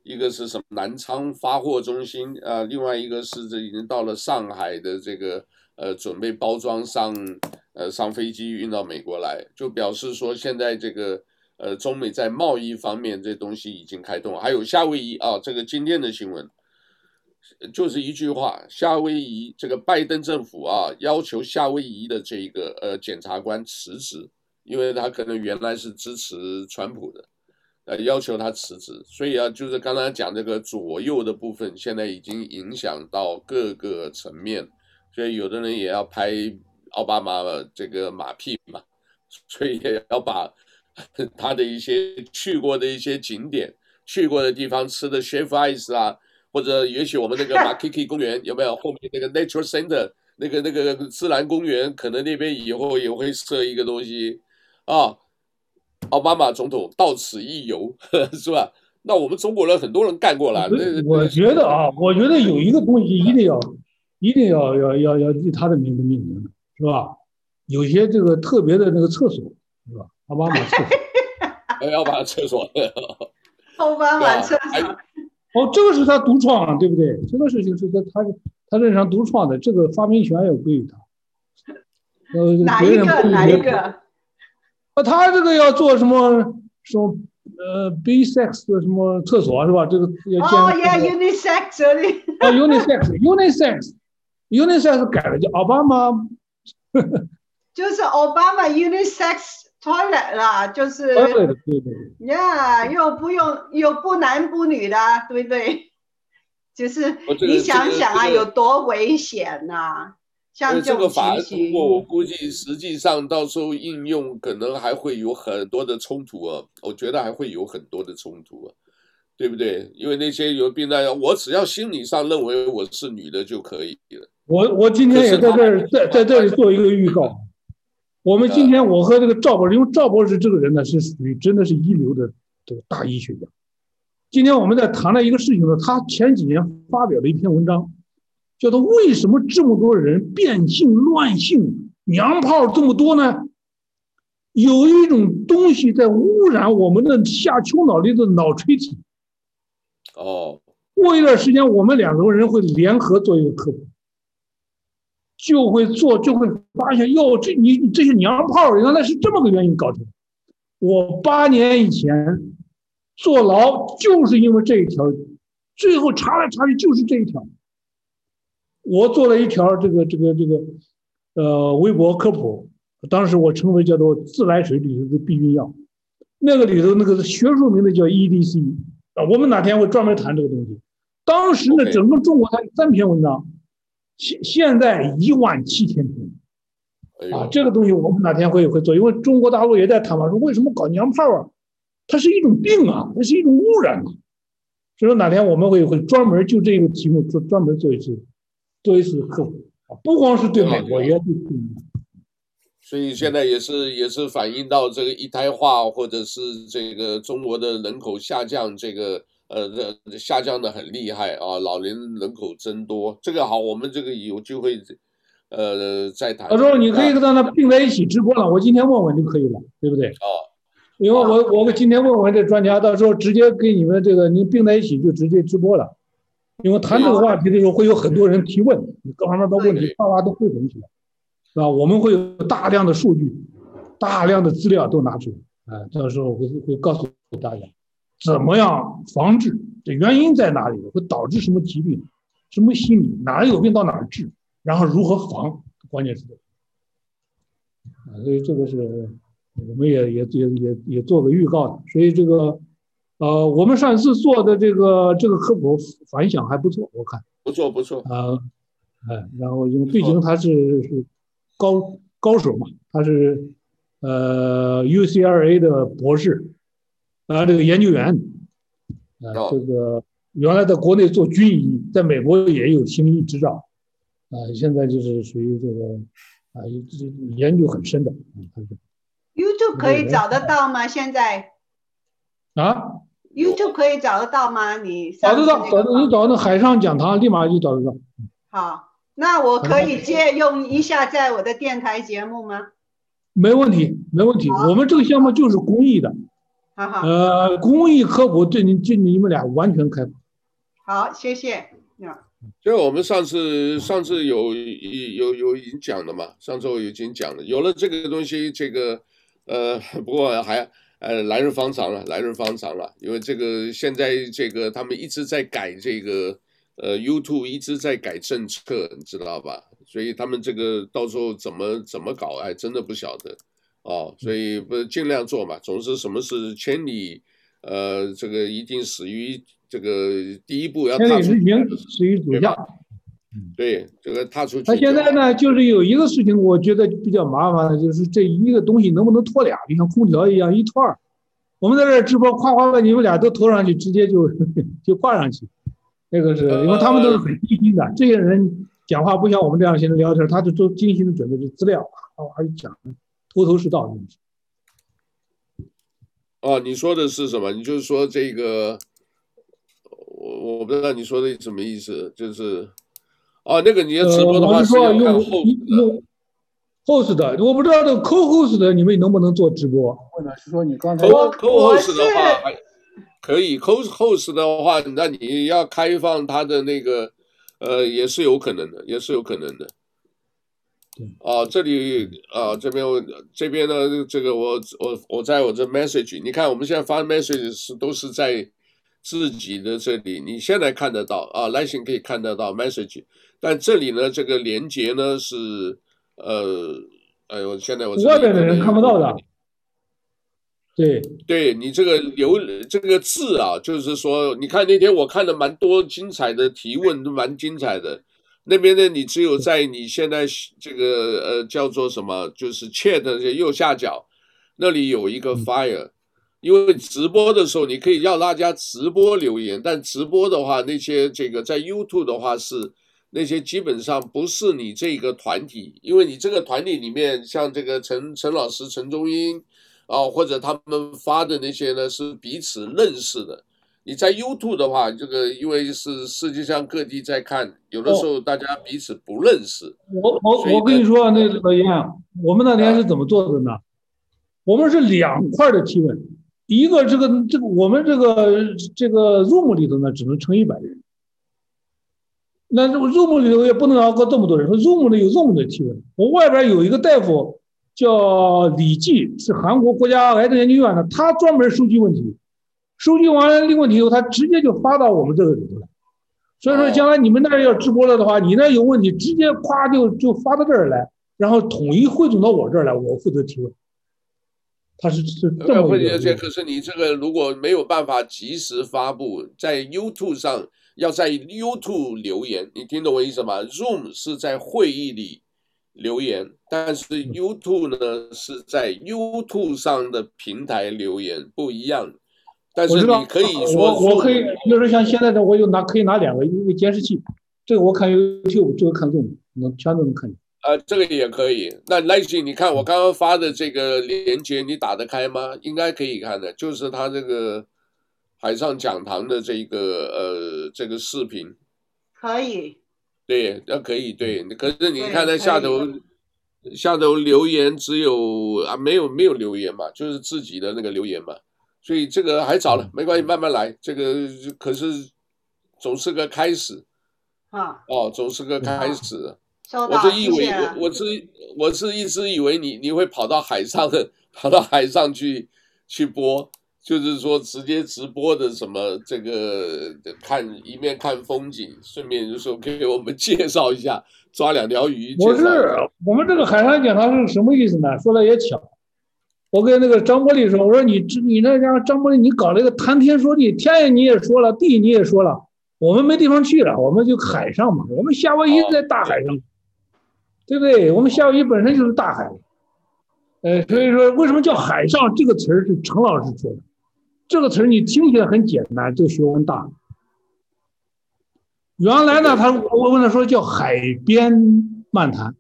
一个是什么南昌发货中心啊，另外一个是这已经到了上海的这个呃，准备包装上呃上飞机运到美国来，就表示说现在这个。呃，中美在贸易方面这东西已经开动，还有夏威夷啊，这个今天的新闻就是一句话：夏威夷这个拜登政府啊，要求夏威夷的这个呃检察官辞职，因为他可能原来是支持川普的，呃，要求他辞职。所以啊，就是刚才讲这个左右的部分，现在已经影响到各个层面，所以有的人也要拍奥巴马这个马屁嘛，所以也要把。他的一些去过的一些景点，去过的地方吃的 Chef Ice 啊，或者也许我们那个 Makiki 公园有没有？后面那个 Nature Center 那个那个自然公园，可能那边以后也会设一个东西啊。奥巴马总统到此一游，是吧？那我们中国人很多人干过了。我觉得啊，我觉得有一个东西一定要一定要要要要以他的名字命名，是吧？有些这个特别的那个厕所，是吧？奥巴马厕所，奥巴马厕所，奥巴马厕所。[LAUGHS] 哦，这个是他独创，对不对？这个事情是他他他身上独创的，这个发明权也归于他。呃，哪一个？哪一个？啊，他这个要做什么什么呃，B-sex 的什么厕所是吧？这个要建。哦，Yeah，unisex 这里。啊，[LAUGHS] unisex，unisex，unisex 改了叫奥巴马。就是奥巴马 unisex。Toilet 啦，就是对对对呀，yeah, 又不用又不男不女的，对不对？[LAUGHS] 就是你想想啊，有多危险呐、啊！像这个法，不过我估计实际上到时候应用可能还会有很多的冲突啊，我觉得还会有很多的冲突啊，对不对？因为那些有病的，我只要心理上认为我是女的就可以了。我我今天也在这儿在在这里做一个预告。我们今天我和这个赵博士，因为赵博士这个人呢是属于真的是一流的这个大医学家。今天我们在谈了一个事情呢，他前几年发表了一篇文章，叫做“为什么这么多人变性、乱性、娘炮这么多呢？”有一种东西在污染我们的下丘脑里的脑垂体。哦，过一段时间，我们两个人会联合做一个科普，就会做，就会发现哟，这你你这些娘炮原来是这么个原因搞成。我八年以前。坐牢就是因为这一条，最后查来查去就是这一条。我做了一条这个这个这个，呃，微博科普，当时我称为叫做自来水里头的避孕药，那个里头那个学术名字叫 EDC 啊，我们哪天会专门谈这个东西。当时呢，整个中国才三篇文章，现现在一万七千篇，啊，这个东西我们哪天会会做，因为中国大陆也在谈嘛，说为什么搞娘炮啊？它是一种病啊，它是一种污染啊，所以说哪天我们会会专门就这个题目做专门做一次做一次科普啊，不光是对美国，也对。所以现在也是也是反映到这个一胎化，或者是这个中国的人口下降，这个呃下降的很厉害啊，老年人口增多。这个好，我们这个有机会呃再谈。到时候你可以跟他那并在一起直播了，我今天问问就可以了，对不对？哦。因为我我今天问问这专家，到时候直接给你们这个您并在一起就直接直播了。因为谈这个话题的时候会有很多人提问，你各方面的问题啪啪都汇总起来，是吧？我们会有大量的数据、大量的资料都拿出来，啊，到时候会会告诉大家怎么样防治，这原因在哪里，会导致什么疾病、什么心理，哪有病到哪儿治，然后如何防，关键是这个。啊，所以这个是。我们也也也也也做个预告的，所以这个，呃，我们上次做的这个这个科普反响还不错，我看不错不错啊，哎，然后因为毕竟他是是高高手嘛，他是呃 UCLA 的博士，啊，这个研究员，啊，这个原来在国内做军医，在美国也有行医执照，啊，现在就是属于这个啊，这研究很深的。YouTube 可以找得到吗？现在啊，YouTube 可以找得到吗？你找得到，找你找那海上讲堂，立马就找得到。好，那我可以借用一下在我的电台节目吗？没问题，没问题。我们这个项目就是公益的，好好。呃，公益科普对你就你们俩完全开放。好，谢谢。就我们上次上次有有有已经讲了嘛？上周已经讲了，有了这个东西，这个。呃，[LAUGHS] 不过还呃来日方长了，来日方长了，因为这个现在这个他们一直在改这个呃 YouTube 一直在改政策，你知道吧？所以他们这个到时候怎么怎么搞，哎，真的不晓得哦。所以不尽量做嘛，总是什么是千里呃这个一定始于这个第一步要踏出，千里之行始于足下。对，这个踏出去。他现在呢，就是有一个事情，我觉得比较麻烦的，就是这一个东西能不能拖俩，就像空调一样一拖二。我们在这直播，夸夸把你们俩都拖上去，直接就就挂上去。那个是因为他们都是很细心的，这些人讲话不像我们这样现在聊天，他就都精心的准备的资料，啊，还讲头头是道。哦，你说的是什么？你就是说这个，我我不知道你说的什么意思，就是。哦，那个你要直播的话是要用 host 的，我不知道这个 co-host 的你们能不能做直播？或者是说你刚才 co-host 的话还可以，co-host 的话，那你要开放他的那个，呃，也是有可能的，也是有可能的。啊，这里啊，这边我这边呢，这个我我我在我这 message，你看我们现在发 message 是都是在自己的这里，你现在看得到啊，来信可以看得到 message。但这里呢，这个连接呢是，呃，哎呦，现在我外边的人看不到的，对，对你这个留这个字啊，就是说，你看那天我看了蛮多精彩的提问，都蛮精彩的。那边呢，你只有在你现在这个呃叫做什么，就是 chat 的右下角那里有一个 fire，因为直播的时候你可以让大家直播留言，但直播的话，那些这个在 YouTube 的话是那些基本上不是你这个团体，因为你这个团体里面像这个陈陈老师陈中英。啊，或者他们发的那些呢，是彼此认识的。你在 YouTube 的话，这个因为是世界上各地在看，有的时候大家彼此不认识。我我我跟你说，那个杨，我们那天是怎么做的呢？我们是两块的提问，一个这个这个我们这个这个 room 里头呢，只能乘一百人。那这个 Zoom 里头也不能熬过这么多人，说 Zoom 里有 room 的提问，我外边有一个大夫。叫李济，是韩国国家癌症研究院的，他专门收集问题，收集完了这个问题以后，他直接就发到我们这个里头来。所以说，将来你们那儿要直播了的话，你那有问题，直接夸就就发到这儿来，然后统一汇总到我这儿来，我负责提问。他是是这么一个。可是你这个如果没有办法及时发布，在 YouTube 上要在 YouTube 留言，你听懂我意思吗？Zoom 是在会议里。留言，但是 YouTube 呢是在 YouTube 上的平台留言不一样。但是你可以说，我我可以，比如说像现在的，我有拿可以拿两个，一个监视器，这个我看 YouTube，这个看 Zoom，能全都能看见。呃，这个也可以。那赖信，你看我刚刚发的这个链接，你打得开吗？应该可以看的，就是他这个海上讲堂的这个呃这个视频。可以。对，那可以。对，可是你看那下头，下头留言只有啊，没有没有留言嘛，就是自己的那个留言嘛。所以这个还早了，没关系，慢慢来。这个可是总是个开始啊。哦，总是个开始。啊、我是以为我我是我是一直以为你你会跑到海上的，跑到海上去去播。就是说，直接直播的什么这个看一面看风景，顺便就说给我们 [LAUGHS] 介绍一下抓两条鱼。不是，我们这个海上讲堂是什么意思呢？说来也巧，我跟那个张伯礼说，我说你你那家张伯礼，你搞了一个谈天说地，天你也说了，地你也说了，我们没地方去了，我们就海上嘛，我们夏威夷在大海上，对不对？我们夏威夷本身就是大海，呃，所以说为什么叫海上这个词儿是陈老师说的。这个词儿你听起来很简单，这个学问大。原来呢，他我问他说叫海边漫谈，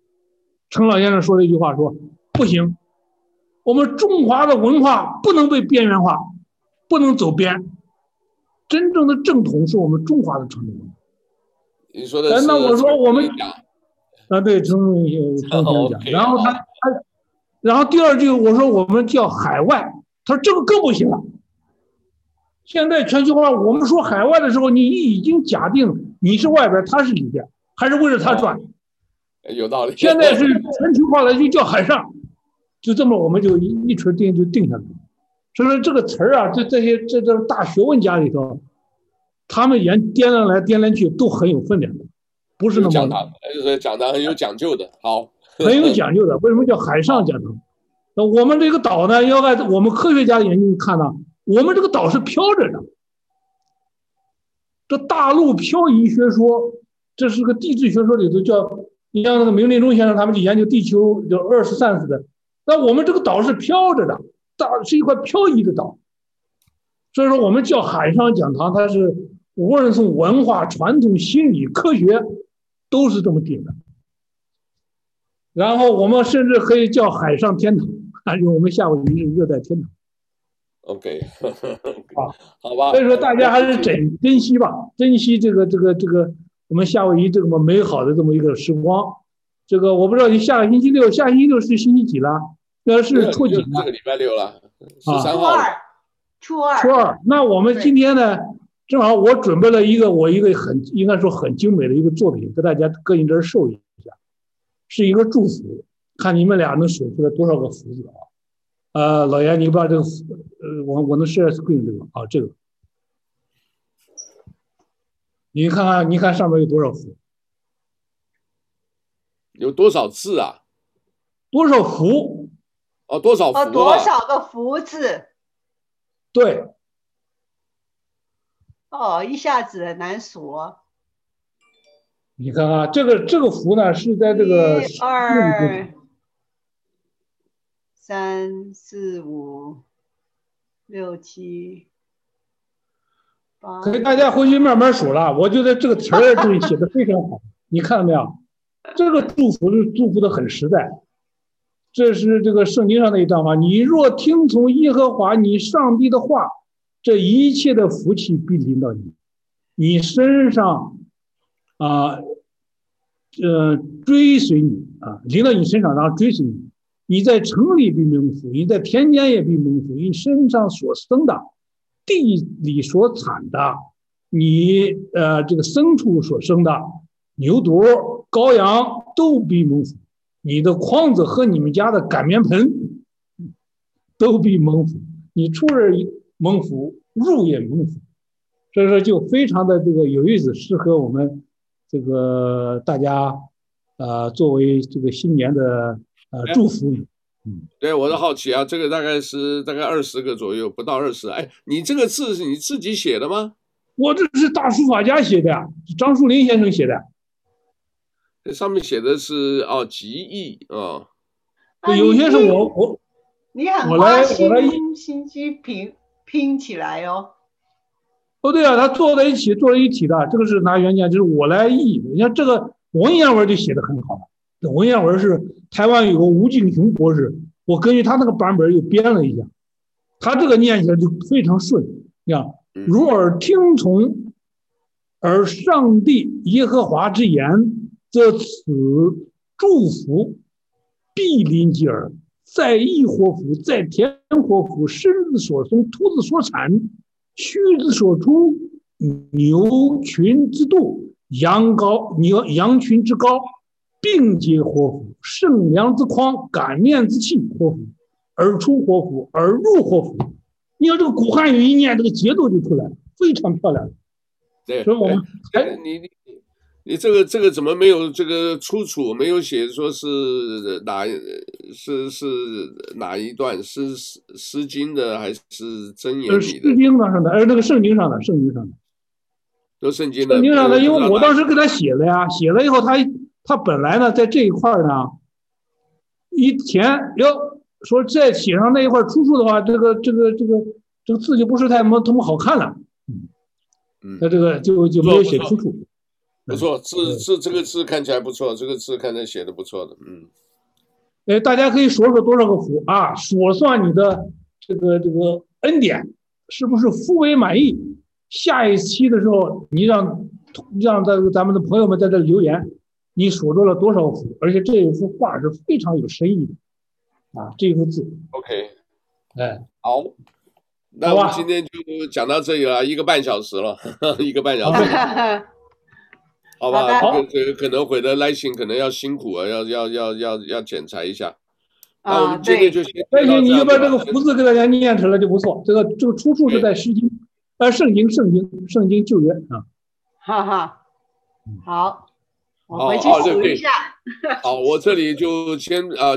陈老先生说了一句话说不行，我们中华的文化不能被边缘化，不能走边，真正的正统是我们中华的传统文化。你说的是？那我说我们啊，对，陈陈先生讲，然后他他，然后第二句我说我们叫海外，他说这个更不行了。现在全球化，我们说海外的时候，你已经假定你是外边，他是里边，还是为了他转？有道理。现在是全球化了，就叫海上，就这么我们就一一锤定就定下来。所以说这个词儿啊，这这些这这大学问家里头，他们研掂量来掂量去都很有分量的，不是那么。讲堂，就是讲堂很有讲究的，好，[LAUGHS] 很有讲究的。为什么叫海上讲堂？那我们这个岛呢，要按我们科学家的研究看呢。我们这个岛是飘着的，这大陆漂移学说，这是个地质学说里头叫，你像那个明林中先生他们去研究地球叫二十三次的，那我们这个岛是飘着的，大是一块漂移的岛，所以说我们叫海上讲堂，它是无论从文化传统、心理、科学都是这么定的，然后我们甚至可以叫海上天堂，[LAUGHS] 因为我们夏威夷是热带天堂。OK，[LAUGHS] 好，[LAUGHS] 好吧。所以说大家还是珍珍惜吧，珍惜这个这个这个我们夏威夷这么美好的这么一个时光。这个我不知道你下个星期六，下星期六是星期几了？那是初几呢？这个礼拜六了，十三号。初二，初二。初二。那我们今天呢，正好我准备了一个我一个很应该说很精美的一个作品，给大家各一人受一下，是一个祝福，看你们俩能数出来多少个福字啊？呃，老严，你把这个，呃，我我能 share screen 这个啊，这个，你看看，你看上面有多少幅？有多少字啊？多少福？哦，多少幅啊？多少个福字？对。哦，一下子很难数哦。你看啊，这个这个符呢是在这个一二三四五六七八，可以大家回去慢慢数了。我觉得这个词儿注意写的非常好，[LAUGHS] 你看到没有？这个祝福是祝福的很实在。这是这个圣经上的一段话：你若听从耶和华你上帝的话。这一切的福气必临到你，你身上啊，呃，追随你啊，临到你身上，然后追随你。你在城里必蒙福，你在田间也必蒙福。你身上所生的，地里所产的，你呃这个牲畜所生的，牛犊、羔羊都必蒙福。你的筐子和你们家的擀面盆都必蒙福。你出而蒙福，入也蒙福，所以说就非常的这个有意思，适合我们这个大家，呃，作为这个新年的呃祝福语。嗯，对，我是好奇啊，这个大概是大概二十个左右，不到二十。哎，你这个字是你自己写的吗？我这是大书法家写的，张树林先生写的。这上面写的是哦，集义啊。对，有些是我我。你很花心心机品。拼起来哦，哦对啊，他坐在一起，坐在一起的，这个是拿原件，就是我来译。你看这个文言文就写的很好，文言文是台湾有个吴敬雄博士，我根据他那个版本又编了一下，他这个念起来就非常顺。你看，如耳听从，而上帝耶和华之言，则此祝福必临其耳。在义祸福，在田祸福，身子所生，兔子所产，须子所出，牛群之度，羊羔牛羊群之高，并皆祸福，盛粮之筐，擀面之器，祸福，而出祸福，而入祸福。你看这个古汉语一念，这个节奏就出来了，非常漂亮。对，所以我们哎，你。你这个这个怎么没有这个出处？没有写说是哪是是哪一段？是诗诗经的还是真言里的？诗经上的，呃，那个圣经上的，圣经上的，都圣经的。圣经上的，因为我当时给他写了呀，写了以后他，他他本来呢在这一块呢，一填哟，说再写上那一块出处的话，这个这个这个这个字就不是太么他么好看了，嗯，他这个就就没有写出处。不错，字字这个字看起来不错，这个字看起来写的不错的，嗯。哎，大家可以说说多少个福啊？数算你的这个这个恩典是不是福为满意？下一期的时候，你让让在咱们的朋友们在这留言，你数着了多少福？而且这一幅画是非常有深意的啊，这一幅字。OK，哎，好，那我们今天就讲到这里了，一个半小时了，[LAUGHS] 一个半小时。[LAUGHS] 好吧，这个这个可能回的来信可能要辛苦啊，要要要要要检查一下。那我们今天就先。那你你就把这个福字给大家念出来就不错。这个这个出处是在《诗经》，呃，《圣经》《圣经》《圣经旧约》啊。哈哈，好，我回去数一下。[LAUGHS] 好，我这里就先啊。